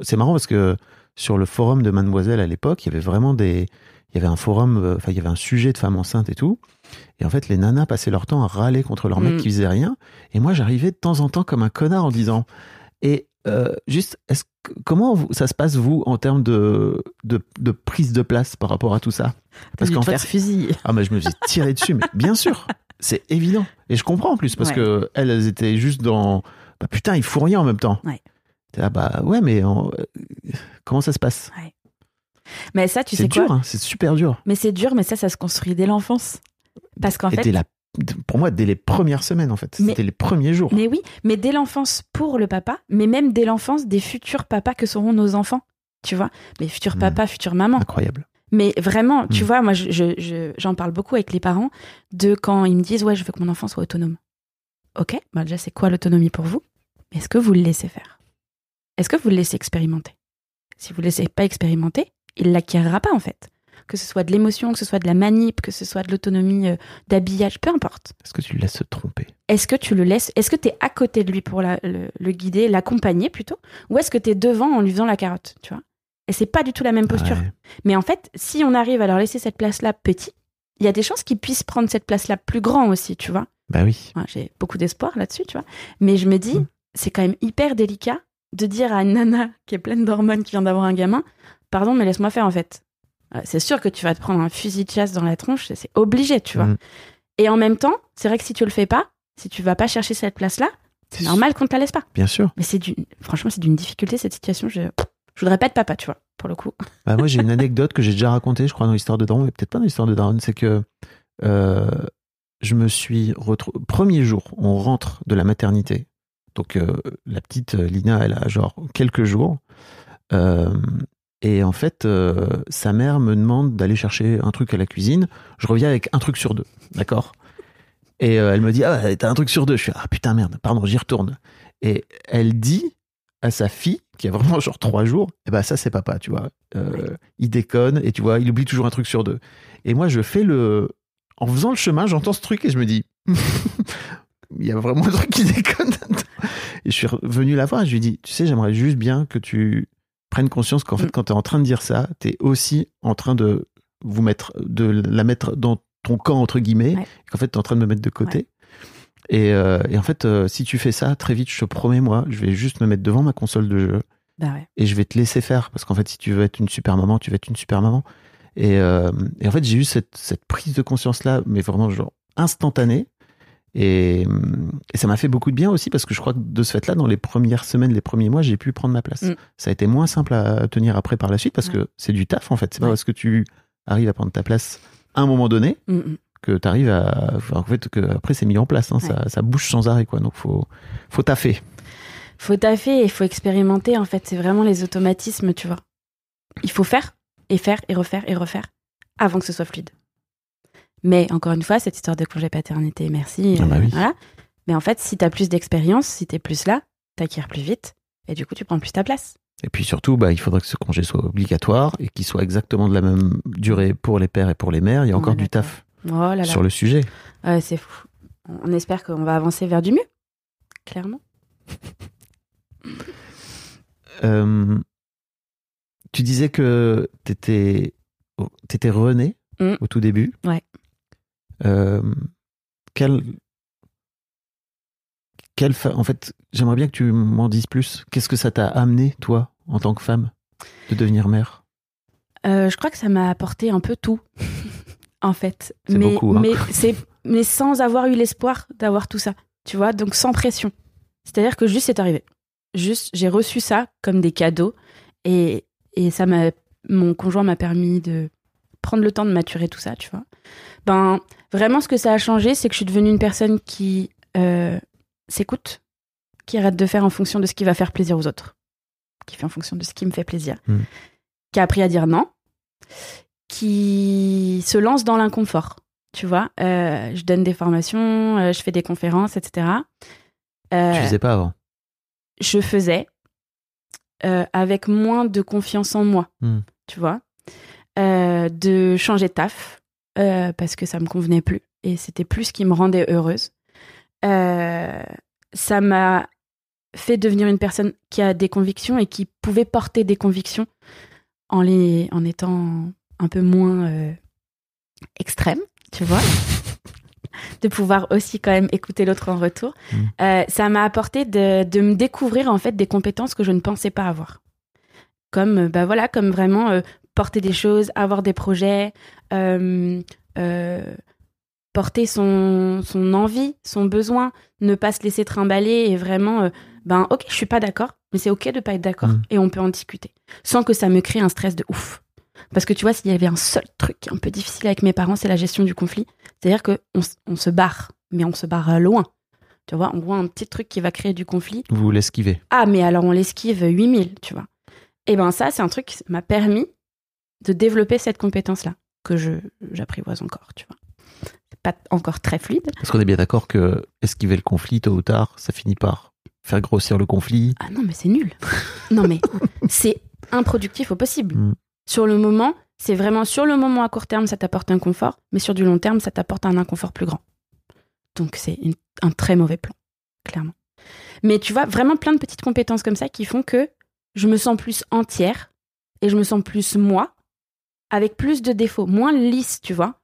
C'est marrant parce que sur le forum de Mademoiselle à l'époque, il y avait vraiment des. Il y avait un forum, euh, enfin il y avait un sujet de femmes enceintes et tout. Et en fait, les nanas passaient leur temps à râler contre leur mec Mm. qui faisait rien. Et moi, j'arrivais de temps en temps comme un connard en disant. Et euh, juste, est-ce comment vous- ça se passe vous en termes de, de, de prise de place par rapport à tout ça? Parce qu'en fait, fusiller. ah mais je me suis tiré dessus, mais bien sûr, c'est évident. Et je comprends en plus parce Ouais. que elles, elles étaient juste dans bah putain, il faut rien en même temps. Ouais. T'es là, bah ouais, mais euh, comment ça se passe? Mais ça, tu sais dur, quoi hein, c'est super dur. Mais c'est dur, mais ça, ça se construit dès l'enfance. Parce qu'en fait, la- pour moi, dès les premières semaines en fait, c'était les premiers jours. Mais oui, mais dès l'enfance pour le papa, mais même dès l'enfance des futurs papas que seront nos enfants. Tu vois? Mais futurs Mm. papas, futures mamans. Incroyable. Mais vraiment, tu Mm. vois, moi, je- je- je- j'en parle beaucoup avec les parents de quand ils me disent Ouais, je veux que mon enfant soit autonome. Ok, bah déjà, c'est quoi l'autonomie pour vous? Est-ce que vous le laissez faire? Est-ce que vous le laissez expérimenter? Si vous ne le laissez pas expérimenter, il l'acquérera pas en fait. Que ce soit de l'émotion, que ce soit de la manip, que ce soit de l'autonomie euh, d'habillage, peu importe. Est-ce que tu le laisses se tromper? Est-ce que tu le laisses Est-ce que tu es à côté de lui pour la- le, le guider, l'accompagner plutôt? Ou est-ce que tu es devant en lui faisant la carotte Tu vois? Et c'est pas du tout la même posture. Ouais. Mais en fait, si on arrive à leur laisser cette place-là petit, il y a des chances qu'ils puissent prendre cette place-là plus grand aussi, tu vois? Bah oui. J'ai beaucoup d'espoir là-dessus, tu vois. Mais je me dis, Mm. c'est quand même hyper délicat de dire à une nana qui est pleine d'hormones, qui vient d'avoir un gamin, pardon, mais laisse-moi faire en fait. Euh, C'est sûr que tu vas te prendre un fusil de chasse dans la tronche, c'est- obligé, tu vois. Mm. Et en même temps, c'est vrai que si tu le fais pas, si tu vas pas chercher cette place-là, c'est normal qu'on te la laisse pas. Bien sûr. Mais c'est d'une, franchement, c'est d'une difficulté cette situation. Je, je voudrais pas être papa, tu vois, pour le coup. Bah, moi, j'ai une anecdote que j'ai déjà racontée, je crois, dans l'histoire de Daron, mais peut-être pas dans l'histoire de Daron. C'est que euh, je me suis retrouvé. Premier jour, on rentre de la maternité. Donc, euh, la petite euh, Lina, elle a genre quelques jours. Euh, et en fait, euh, sa mère me demande d'aller chercher un truc à la cuisine. Je reviens avec un truc sur deux. D'accord? Et elle me dit Ah, t'as un truc sur deux. Je fais Ah putain, merde, pardon, j'y retourne. Et elle dit à sa fille, qui a vraiment genre trois jours, eh ben ça c'est papa, tu vois. Euh, Il déconne et tu vois, il oublie toujours un truc sur deux. Et moi je fais le... En faisant le chemin, j'entends ce truc et je me dis, il y a vraiment un truc qui déconne. et je suis revenu la voir et je lui dit, tu sais, j'aimerais juste bien que tu prennes conscience qu'en fait, Mm. quand tu es en train de dire ça, tu es aussi en train de vous mettre, de la mettre dans ton camp, entre guillemets, Ouais. qu'en fait, tu es en train de me mettre de côté. Et, euh, et en fait, euh, si tu fais ça, très vite, je te promets, moi, je vais juste me mettre devant ma console de jeu Bah ouais. et je vais te laisser faire. Parce qu'en fait, si tu veux être une super maman, tu vas être une super maman. Et, euh, et en fait, j'ai eu cette, cette prise de conscience-là, mais vraiment genre instantanée. Et, et ça m'a fait beaucoup de bien aussi parce que je crois que de ce fait-là, dans les premières semaines, les premiers mois, j'ai pu prendre ma place. Mm. Ça a été moins simple à tenir après par la suite parce Ouais. que c'est du taf en fait. C'est pas Ouais. parce que tu arrives à prendre ta place à un moment donné Mm, mm. que tu arrives à. en fait, que après c'est mis en place. hein. ça, ça bouge sans arrêt quoi. Donc faut, faut taffer. Faut taffer et il faut expérimenter. En fait, c'est vraiment les automatismes, tu vois. Il faut faire et faire et refaire et refaire avant que ce soit fluide. Mais encore une fois, cette histoire de congé paternité, merci. Ah bah euh, oui. voilà. Mais en fait, si t'as plus d'expérience, si t'es plus là, t'acquiers plus vite et du coup, tu prends plus ta place. Et puis surtout, bah, il faudrait que ce congé soit obligatoire et qu'il soit exactement de la même durée pour les pères et pour les mères. Il y a encore du taf Oh là là. sur le sujet. Ouais, c'est fou. On espère qu'on va avancer vers du mieux. Clairement. Euh, tu disais que t'étais, t'étais René Mm. au tout début. Ouais. Euh, quel, fa- en fait, j'aimerais bien que tu m'en dises plus. Qu'est-ce que ça t'a amené, toi, en tant que femme, de devenir mère? Euh, je crois que ça m'a apporté un peu tout, en fait. C'est mais, beaucoup, hein. mais, c'est, mais sans avoir eu l'espoir d'avoir tout ça, tu vois, donc sans pression. C'est-à-dire que juste c'est arrivé. Juste, j'ai reçu ça comme des cadeaux et, et ça m'a, mon conjoint m'a permis de prendre le temps de maturer tout ça, tu vois. Ben, vraiment, ce que ça a changé, c'est que je suis devenue une personne qui euh, s'écoute, qui arrête de faire en fonction de ce qui va faire plaisir aux autres, qui fait en fonction de ce qui me fait plaisir, Mm. qui a appris à dire non, qui se lance dans l'inconfort. Tu vois, Euh, je donne des formations, euh, je fais des conférences, etc. Tu faisais pas avant? je faisais euh, avec moins de confiance en moi, Hmm. tu vois, Euh, de changer de taf euh, parce que ça me convenait plus et c'était plus ce qui me rendait heureuse. Ça m'a fait devenir une personne qui a des convictions et qui pouvait porter des convictions en, les, en étant un peu moins extrême, tu vois. de pouvoir aussi quand même écouter l'autre en retour. Mm. Euh, ça m'a apporté de, de me découvrir en fait des compétences que je ne pensais pas avoir. Comme, euh, bah voilà, comme vraiment euh, porter des choses, avoir des projets, euh, porter son, son envie, son besoin, ne pas se laisser trimballer et vraiment, ben ok, je suis pas d'accord, mais c'est ok de pas être d'accord Mm. et on peut en discuter sans que ça me crée un stress de ouf. Parce que tu vois, s'il y avait un seul truc un peu difficile avec mes parents, c'est la gestion du conflit. C'est-à-dire qu'on on se barre, mais on se barre euh, loin. Tu vois, on voit un petit truc qui va créer du conflit. Vous l'esquivez. Ah, mais alors on l'esquive 8000, tu vois. Et ben ça, c'est un truc qui m'a permis de développer cette compétence-là, que je j'apprivoise encore, tu vois. C'est pas encore très fluide. Parce qu'on est bien d'accord que esquiver le conflit, tôt ou tard, ça finit par faire grossir le conflit. Ah non, mais c'est nul. non, mais c'est improductif au possible. Mm. Sur le moment, c'est vraiment sur le moment à court terme, ça t'apporte un confort, mais sur du long terme, ça t'apporte un inconfort plus grand. Donc c'est un très mauvais plan, clairement. Mais tu vois, vraiment plein de petites compétences comme ça qui font que je me sens plus entière, et je me sens plus moi, avec plus de défauts, moins lisse, tu vois.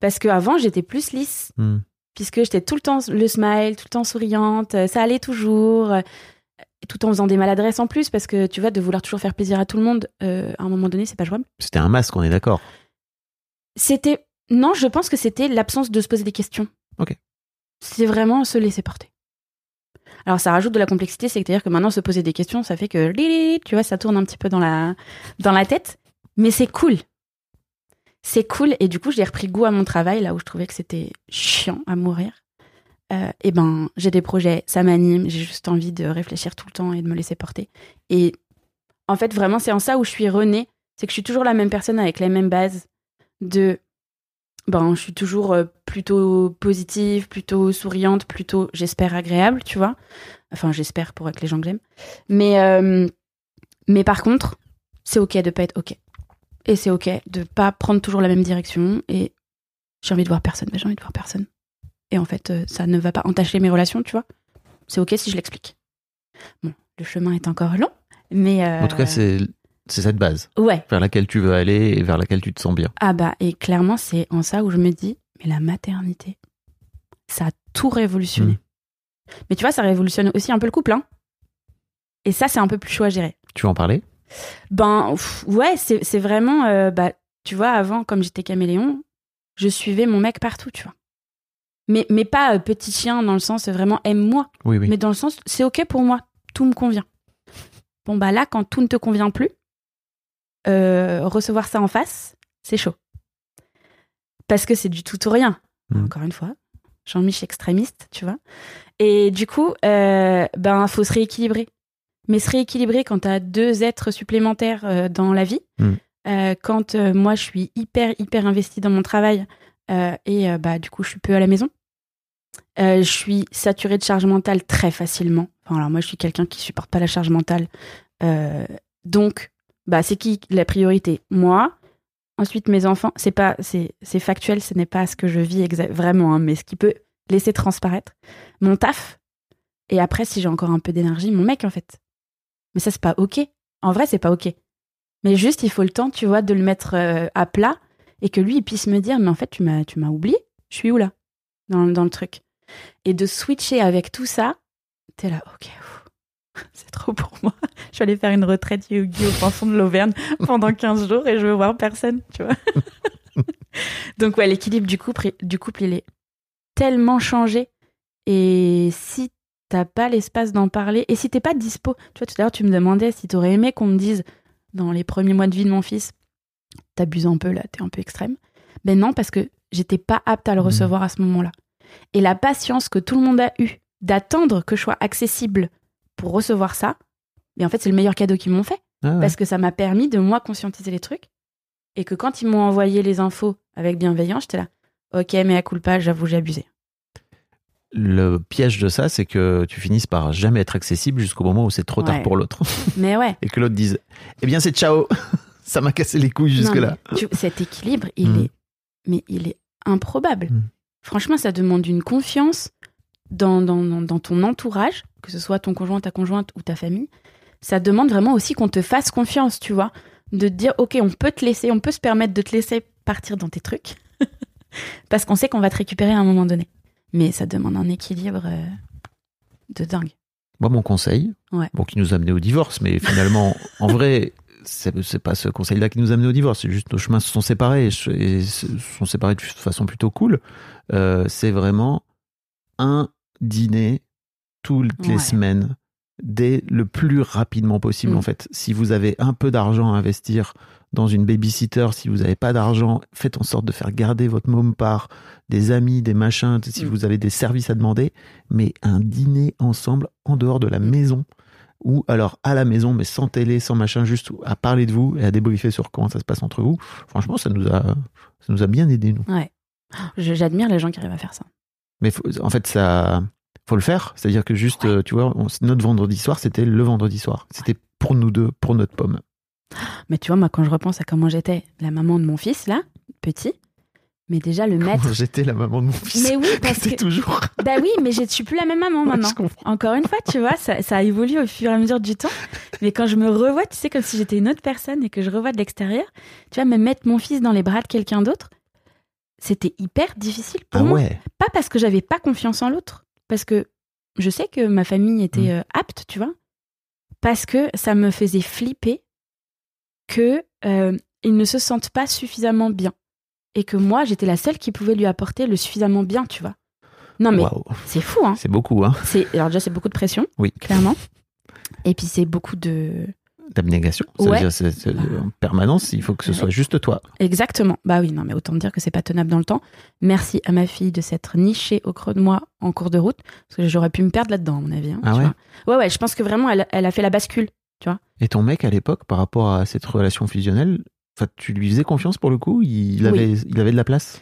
Parce qu'avant, j'étais plus lisse, Hmm. puisque j'étais tout le temps le smile, tout le temps souriante, ça allait toujours, tout en faisant des maladresses en plus, parce que tu vois, de vouloir toujours faire plaisir à tout le monde, euh, à un moment donné, c'est pas jouable. C'était un masque, on est d'accord. C'était. Non, je pense que c'était l'absence de se poser des questions. Ok. C'est vraiment se laisser porter. Alors, ça rajoute de la complexité, c'est-à-dire que maintenant, se poser des questions, ça fait que. Tu vois, ça tourne un petit peu dans la, dans la tête. Mais c'est cool. C'est cool. Et du coup, j'ai repris goût à mon travail, là où je trouvais que c'était chiant à mourir. Euh, et ben, j'ai des projets, ça m'anime, j'ai juste envie de réfléchir tout le temps et de me laisser porter. Et en fait, vraiment, c'est en ça où je suis renée. C'est que je suis toujours la même personne avec les mêmes bases de ben je suis toujours euh, plutôt positive, plutôt souriante, plutôt j'espère agréable, tu vois. Enfin, j'espère pour avec les gens que j'aime. Mais euh, mais par contre, c'est OK de pas être OK. Et c'est OK de pas prendre toujours la même direction et j'ai envie de voir personne, mais j'ai envie de voir personne. Et en fait, euh, ça ne va pas entacher mes relations, tu vois. C'est OK si je l'explique. Bon, le chemin est encore long, mais euh, En tout cas, c'est c'est cette base ouais. vers laquelle tu veux aller et vers laquelle tu te sens bien. Ah bah, et clairement, c'est en ça où je me dis, mais la maternité, ça a tout révolutionné. Mm. Mais tu vois, ça révolutionne aussi un peu le couple, hein. Et ça, c'est un peu plus chaud à gérer. Tu veux en parler? Ben, pff, ouais, c'est c'est vraiment, euh, bah, tu vois, avant, comme j'étais caméléon, je suivais mon mec partout, tu vois. Mais, mais pas euh, petit chien dans le sens euh, vraiment aime-moi, Oui, oui. mais dans le sens c'est ok pour moi, tout me convient. Bon bah là, quand tout ne te convient plus, euh, recevoir ça en face, c'est chaud. Parce que c'est du tout ou rien. Mhm. Encore une fois, Jean-Mich extrémiste, tu vois. Et du coup, euh, ben faut se rééquilibrer. Mais se rééquilibrer quand t'as deux êtres supplémentaires euh, dans la vie, euh, quand moi je suis hyper hyper investie dans mon travail et bah du coup je suis peu à la maison. Euh, je suis saturée de charge mentale très facilement. Enfin, alors moi, je suis quelqu'un qui supporte pas la charge mentale. Euh, donc, bah, c'est qui la priorité? Moi. Ensuite, mes enfants. C'est pas, c'est, factuel. Ce n'est pas ce que je vis vraiment, hein, mais ce qui peut laisser transparaître. Mon taf. Et après, si j'ai encore un peu d'énergie, mon mec, en fait. Mais ça, c'est pas ok. En vrai, c'est pas ok. Mais juste, il faut le temps, tu vois, de le mettre euh, à plat et que lui, puisse me dire, mais en fait, tu m'as, tu m'as oublié. Je suis où là? Dans, dans le truc. Et de switcher avec tout ça, t'es là, ok, c'est trop pour moi. Je suis allée faire une retraite yogi au fond de l'Auvergne pendant 15 jours et je veux voir personne, tu vois. Donc ouais, l'équilibre du couple, du couple, il est tellement changé. Et si t'as pas l'espace d'en parler, et si t'es pas dispo, tu vois, tout à l'heure tu me demandais si t'aurais aimé qu'on me dise dans les premiers mois de vie de mon fils, t'abuses un peu là, t'es un peu extrême. Ben non, parce que j'étais pas apte à le Mhm. recevoir à ce moment-là. Et la patience que tout le monde a eue d'attendre que je sois accessible pour recevoir ça, mais en fait, c'est le meilleur cadeau qu'ils m'ont fait. Ah ouais. Parce que ça m'a permis de moi conscientiser les trucs. Et que quand ils m'ont envoyé les infos avec bienveillance, j'étais là. Ok, mais à culpa, j'avoue, j'ai abusé. Le piège de ça, c'est que tu finisses par jamais être accessible jusqu'au moment où c'est trop tard pour l'autre. Mais ouais. Et que l'autre dise Eh bien, c'est ciao Ça m'a cassé les couilles jusque-là. tu- cet équilibre, il Mm. est, mais il est improbable. Mm. Franchement, ça demande une confiance dans, dans, dans, dans ton entourage, que ce soit ton conjoint, ta conjointe ou ta famille. Ça demande vraiment aussi qu'on te fasse confiance, tu vois. De te dire, OK, on peut te laisser, on peut se permettre de te laisser partir dans tes trucs. Parce qu'on sait qu'on va te récupérer à un moment donné. Mais ça demande un équilibre euh, de dingue. Moi, mon conseil, Ouais. bon, qui nous a amené au divorce, mais finalement, en vrai, c'est pas ce conseil-là qui nous a amené au divorce, c'est juste nos chemins se sont séparés et se et se sont séparés de façon plutôt cool. Euh, c'est vraiment un dîner toutes les Ouais. semaines, dès le plus rapidement possible, Mm. en fait. Si vous avez un peu d'argent à investir dans une babysitter, si vous n'avez pas d'argent, faites en sorte de faire garder votre môme par des amis, des machins, si Mm. vous avez des services à demander, mais un dîner ensemble en dehors de la maison ou alors à la maison mais sans télé, sans machin, juste à parler de vous et à débriefer sur comment ça se passe entre vous. Franchement, ça nous a, ça nous a bien aidé nous. Ouais. J'admire les gens qui arrivent à faire ça. Mais faut- en fait, ça, faut le faire. C'est-à-dire que juste, euh, tu vois, on- notre vendredi soir, c'était le vendredi soir. C'était pour nous deux, pour notre pomme. Mais tu vois, moi, quand je repense à comment j'étais la maman de mon fils, là, petit, Mais déjà, le mettre. J'étais la maman de mon fils. Mais oui, parce que. toujours. Bah oui, mais je suis plus la même maman maintenant. Comprends. Encore une fois, tu vois, ça, ça évolue au fur et à mesure du temps. Mais quand je me revois, tu sais, comme si j'étais une autre personne et que je revois de l'extérieur, tu vois, me mettre mon fils dans les bras de quelqu'un d'autre, c'était hyper difficile pour Ah moi. ouais. Pas parce que j'avais pas confiance en l'autre, parce que je sais que ma famille était Mm. euh, apte, tu vois, parce que ça me faisait flipper que euh, ils ne se sentent pas suffisamment bien et que moi j'étais la seule qui pouvait lui apporter le suffisamment bien, tu vois. Non mais c'est fou, hein. C'est beaucoup, hein. C'est alors déjà c'est beaucoup de pression, Oui. clairement. Et puis c'est beaucoup de D'abnégation. Ouais. c'est- en permanence, il faut que ce Ouais. soit juste toi. exactement. Bah oui, non mais autant dire que c'est pas tenable dans le temps. Merci à ma fille de s'être nichée au creux de moi en cours de route parce que j'aurais pu me perdre là-dedans à mon avis. hein, Ah tu ouais? vois. Ouais ouais, je pense que vraiment elle, elle a fait la bascule. Et ton mec, à l'époque, par rapport à cette relation fusionnelle, enfin, tu lui faisais confiance pour le coup? Il Oui. avait, il avait de la place?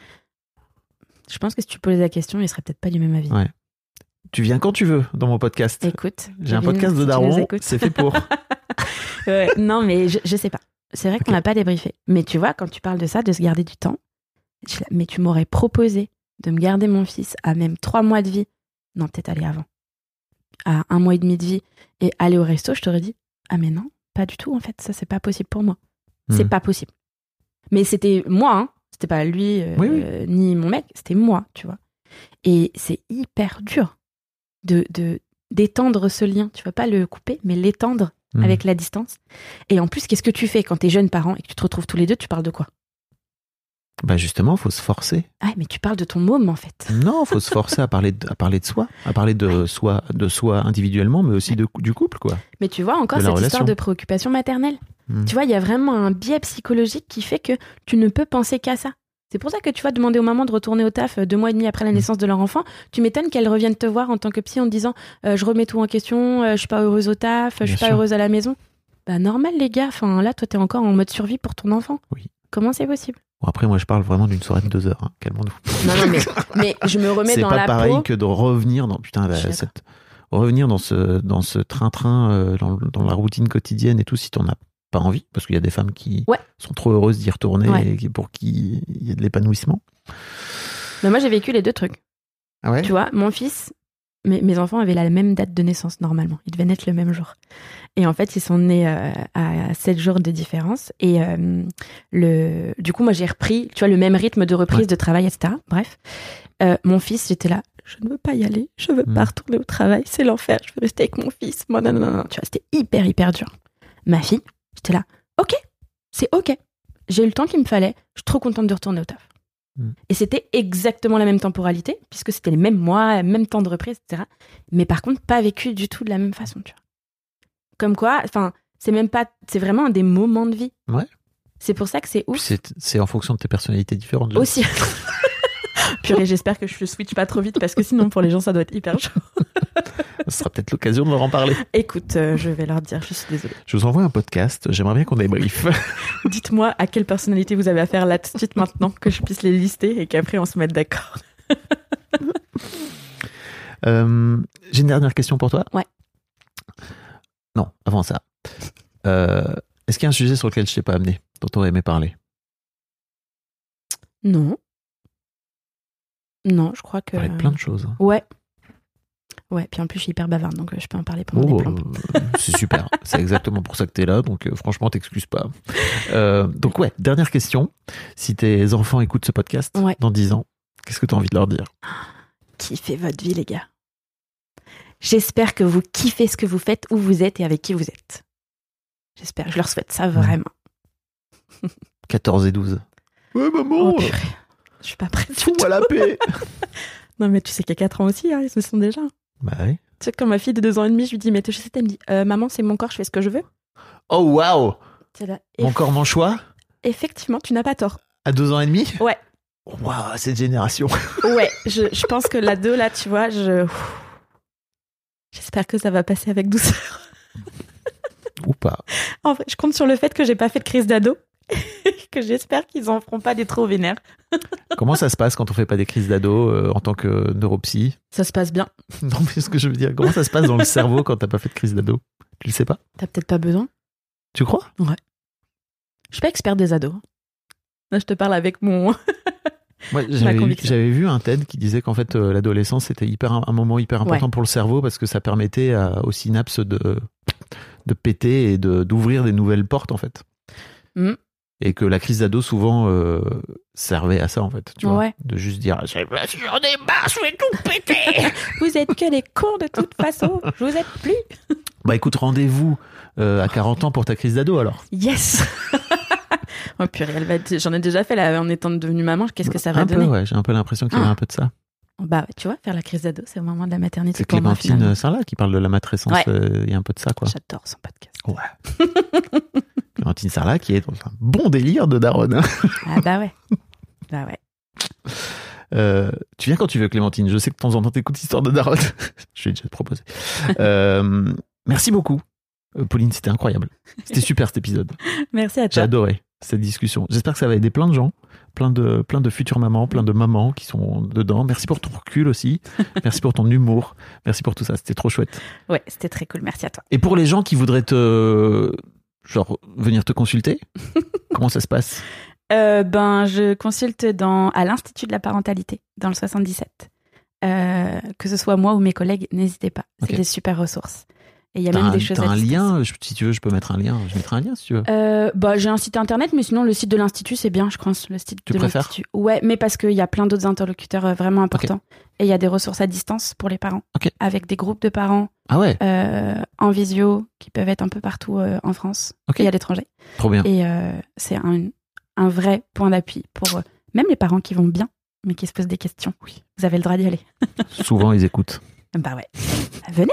Je pense que si tu posais la question, il serait peut-être pas du même avis. Ouais. Tu viens quand tu veux dans mon podcast. Écoute, J'ai un podcast de Daron, c'est fait pour. Ouais, non, mais je, je sais pas. C'est vrai qu'on n'a pas débriefé. Mais tu vois, quand tu parles de ça, de se garder du temps, là, mais tu m'aurais proposé de me garder mon fils à même trois mois de vie. Non, peut-être aller avant. À un mois et demi de vie et aller au resto, je t'aurais dit Ah, mais non, pas du tout, en fait. Ça, c'est pas possible pour moi. C'est Hmm. pas possible. Mais c'était moi, hein. C'était pas lui, euh, Oui, oui. euh, ni mon mec, c'était moi, tu vois. Et c'est hyper dur de de- d'étendre ce lien. Tu vas pas le couper, mais l'étendre Hmm. avec la distance. Et en plus, qu'est-ce que tu fais quand t'es jeune parent et que tu te retrouves tous les deux Tu parles de quoi? Bah justement, faut se forcer. Ah, mais tu parles de ton môme en fait. Non, faut se forcer à parler de, à parler de soi, à parler de soi, de soi individuellement, mais aussi de, du couple, quoi. Mais tu vois encore cette histoire de préoccupation maternelle. Hmm. Tu vois, il y a vraiment un biais psychologique qui fait que tu ne peux penser qu'à ça. C'est pour ça que tu vas demander aux mamans de retourner au taf euh, deux mois et demi après la Mm. naissance de leur enfant. Tu m'étonnes qu'elles reviennent te voir en tant que psy en te disant euh, je remets tout en question, euh, je suis pas heureuse au taf, je suis pas sûr. heureuse à la maison. Bah normal les gars. Enfin là, toi t'es encore en mode survie pour ton enfant. Oui. Comment c'est possible? Bon, après, moi, je parle vraiment d'une soirée de deux heures. Hein. Calmons-nous. Non non mais mais je me remets C'est dans pas la pareil peau. que de revenir dans putain cette- revenir dans ce dans ce train-train euh, dans, dans la routine quotidienne et tout si t'en as pas envie parce qu'il y a des femmes qui Ouais. sont trop heureuses d'y retourner Ouais. et pour qui il y a de l'épanouissement. Mais moi j'ai vécu les deux trucs. Ah ouais? Tu vois, mon fils, mes, mes enfants avaient la même date de naissance normalement. Ils devaient naître le même jour. Et en fait, ils sont nés euh, à 7 jours de différence. Et euh, le, du coup, moi, j'ai repris, tu vois, le même rythme de reprise Ouais. de travail, etc. Bref, Euh, mon fils, j'étais là. Je ne veux pas y aller. Je veux Mm. pas retourner au travail. C'est l'enfer. Je veux rester avec mon fils. Moi, non, non, non, non. Tu vois, c'était hyper, hyper dur. Ma fille, j'étais là. Ok, c'est ok. J'ai eu le temps qu'il me fallait. Je suis trop contente de retourner au taf. Mm. Et c'était exactement la même temporalité, puisque c'était les mêmes mois, même temps de reprise, etc. Mais par contre, pas vécu du tout de la même façon, tu vois. Comme quoi, enfin, c'est même pas, c'est vraiment un des moments de vie. Ouais. C'est pour ça que c'est ouf C'est en fonction de tes personnalités différentes. aussi. Purée, j'espère que je le switch pas trop vite parce que sinon pour les gens ça doit être hyper chaud. Ce sera peut-être l'occasion de leur en parler. Écoute, euh, je vais leur dire, je suis désolée. Je vous envoie un podcast. J'aimerais bien qu'on débriefe. Dites-moi à quelle personnalité vous avez affaire là tout de suite maintenant que je puisse les lister et qu'après on se mette d'accord. Euh, J'ai une dernière question pour toi. Ouais. Non, avant ça. Euh, Est-ce qu'il y a un sujet sur lequel je t'ai pas amené, dont tu aurais aimé parler? Non. Non, je crois que. Parler de plein de choses. hein. Ouais. Ouais, puis en plus je suis hyper bavarde donc euh, je peux en parler pendant Oh, des plombes. euh, c'est super. c'est exactement pour ça que tu es là. Donc, euh, franchement, t'excuses pas. Euh, donc, ouais, dernière question. Si tes enfants écoutent ce podcast Ouais. dans 10 ans, qu'est-ce que tu as envie de leur dire? Kiffez votre vie, les gars. J'espère que vous kiffez ce que vous faites, où vous êtes et avec qui vous êtes. J'espère, je leur souhaite ça vraiment. 14 et 12. Ouais, maman, Oh, purée. Je suis pas prête. fous-moi la paix. Non, mais tu sais qu'il y a 4 ans aussi, hein, ils se sont déjà. bah ouais. Tu sais, quand ma fille de 2 ans et demi, je lui dis, mais tu sais, elle me dit, Euh, maman, c'est mon corps, je fais ce que je veux. Oh, waouh. Mon corps, mon choix Effectivement, tu n'as pas tort. À 2 ans et demi Ouais. Waouh, cette génération. Ouais, je, je pense que l'ado, là, tu vois, je. J'espère que ça va passer avec douceur. Ou pas. En vrai, je compte sur le fait que j'ai pas fait de crise d'ado. que j'espère qu'ils en feront pas des trop vénères. Comment ça se passe quand on fait pas des crises d'ado euh, en tant que neuropsy? Ça se passe bien. Non, mais ce que je veux dire, comment ça se passe dans le cerveau quand t'as pas fait de crise d'ado? Tu le sais pas? T'as peut-être pas besoin. Tu crois? Je suis pas experte des ados. Là, je te parle avec mon Moi, j'avais vu, conviction. j'avais vu un TED qui disait qu'en fait, euh, l'adolescence c'était hyper un moment hyper important Ouais. pour le cerveau parce que ça permettait à- aux synapses de de péter et de d'ouvrir des nouvelles portes en fait. Mm. Et que la crise d'ado souvent euh, servait à ça en fait, tu vois, Ouais. de juste dire j'en ai marre, je vais tout péter. Vous êtes que des cons de toute façon. Je vous aide plus. bah écoute, rendez-vous euh, à 40 ans pour ta crise d'ado alors. Yes. oh purée, j'en ai déjà fait là en étant devenue maman. Qu'est-ce que ça va un donner peu, ouais, j'ai un peu l'impression qu'il y avait Ah. un peu de ça. Bah tu vois, faire la crise d'ado, c'est au moment de la maternité. C'est Clémentine. Sarlat qui parle de la matrescence, Ouais. euh, il y a un peu de ça quoi. J'adore son podcast. Ouais. Clémentine Sarlat qui est dans un bon délire de daronne. hein. Ah bah ouais. Bah ouais. Euh, tu viens quand tu veux, Clémentine. Je sais que de temps en temps, t'écoutes Histoire de daronne. Je vais déjà te proposer. Euh, merci beaucoup. Euh, Pauline, c'était incroyable. C'était super cet épisode. Merci à J'ai toi. adoré cette discussion. J'espère que ça va aider plein de gens, plein de, plein de futures mamans, plein de mamans qui sont dedans. Merci pour ton recul aussi. Merci pour ton humour. Merci pour tout ça. C'était trop chouette. Ouais, c'était très cool. Merci à toi. Et pour les gens qui voudraient te, genre, venir te consulter, comment ça se passe? Euh, ben, je consulte dans, à l'Institut de la parentalité, dans le 77. Euh, que ce soit moi ou mes collègues, n'hésitez pas. C'est des super ressources. Et il y a même un, des choses t'as un lien je- Si tu veux, je peux mettre un lien. Je mettrai un lien si tu veux. Euh, bah, j'ai un site internet, mais sinon le site de l'institut c'est bien, je pense. Le site Tu de préfères. Ouais, mais parce qu'il y a plein d'autres interlocuteurs euh, vraiment importants. Et il y a des ressources à distance pour les parents, avec des groupes de parents Ah ouais, euh, en visio qui peuvent être un peu partout euh, en France Ok. et à l'étranger. trop bien. Et c'est un, un vrai point d'appui pour même les parents qui vont bien, mais qui se posent des questions. Oui. Vous avez le droit d'y aller. Souvent, ils écoutent. Bah ouais. Venez.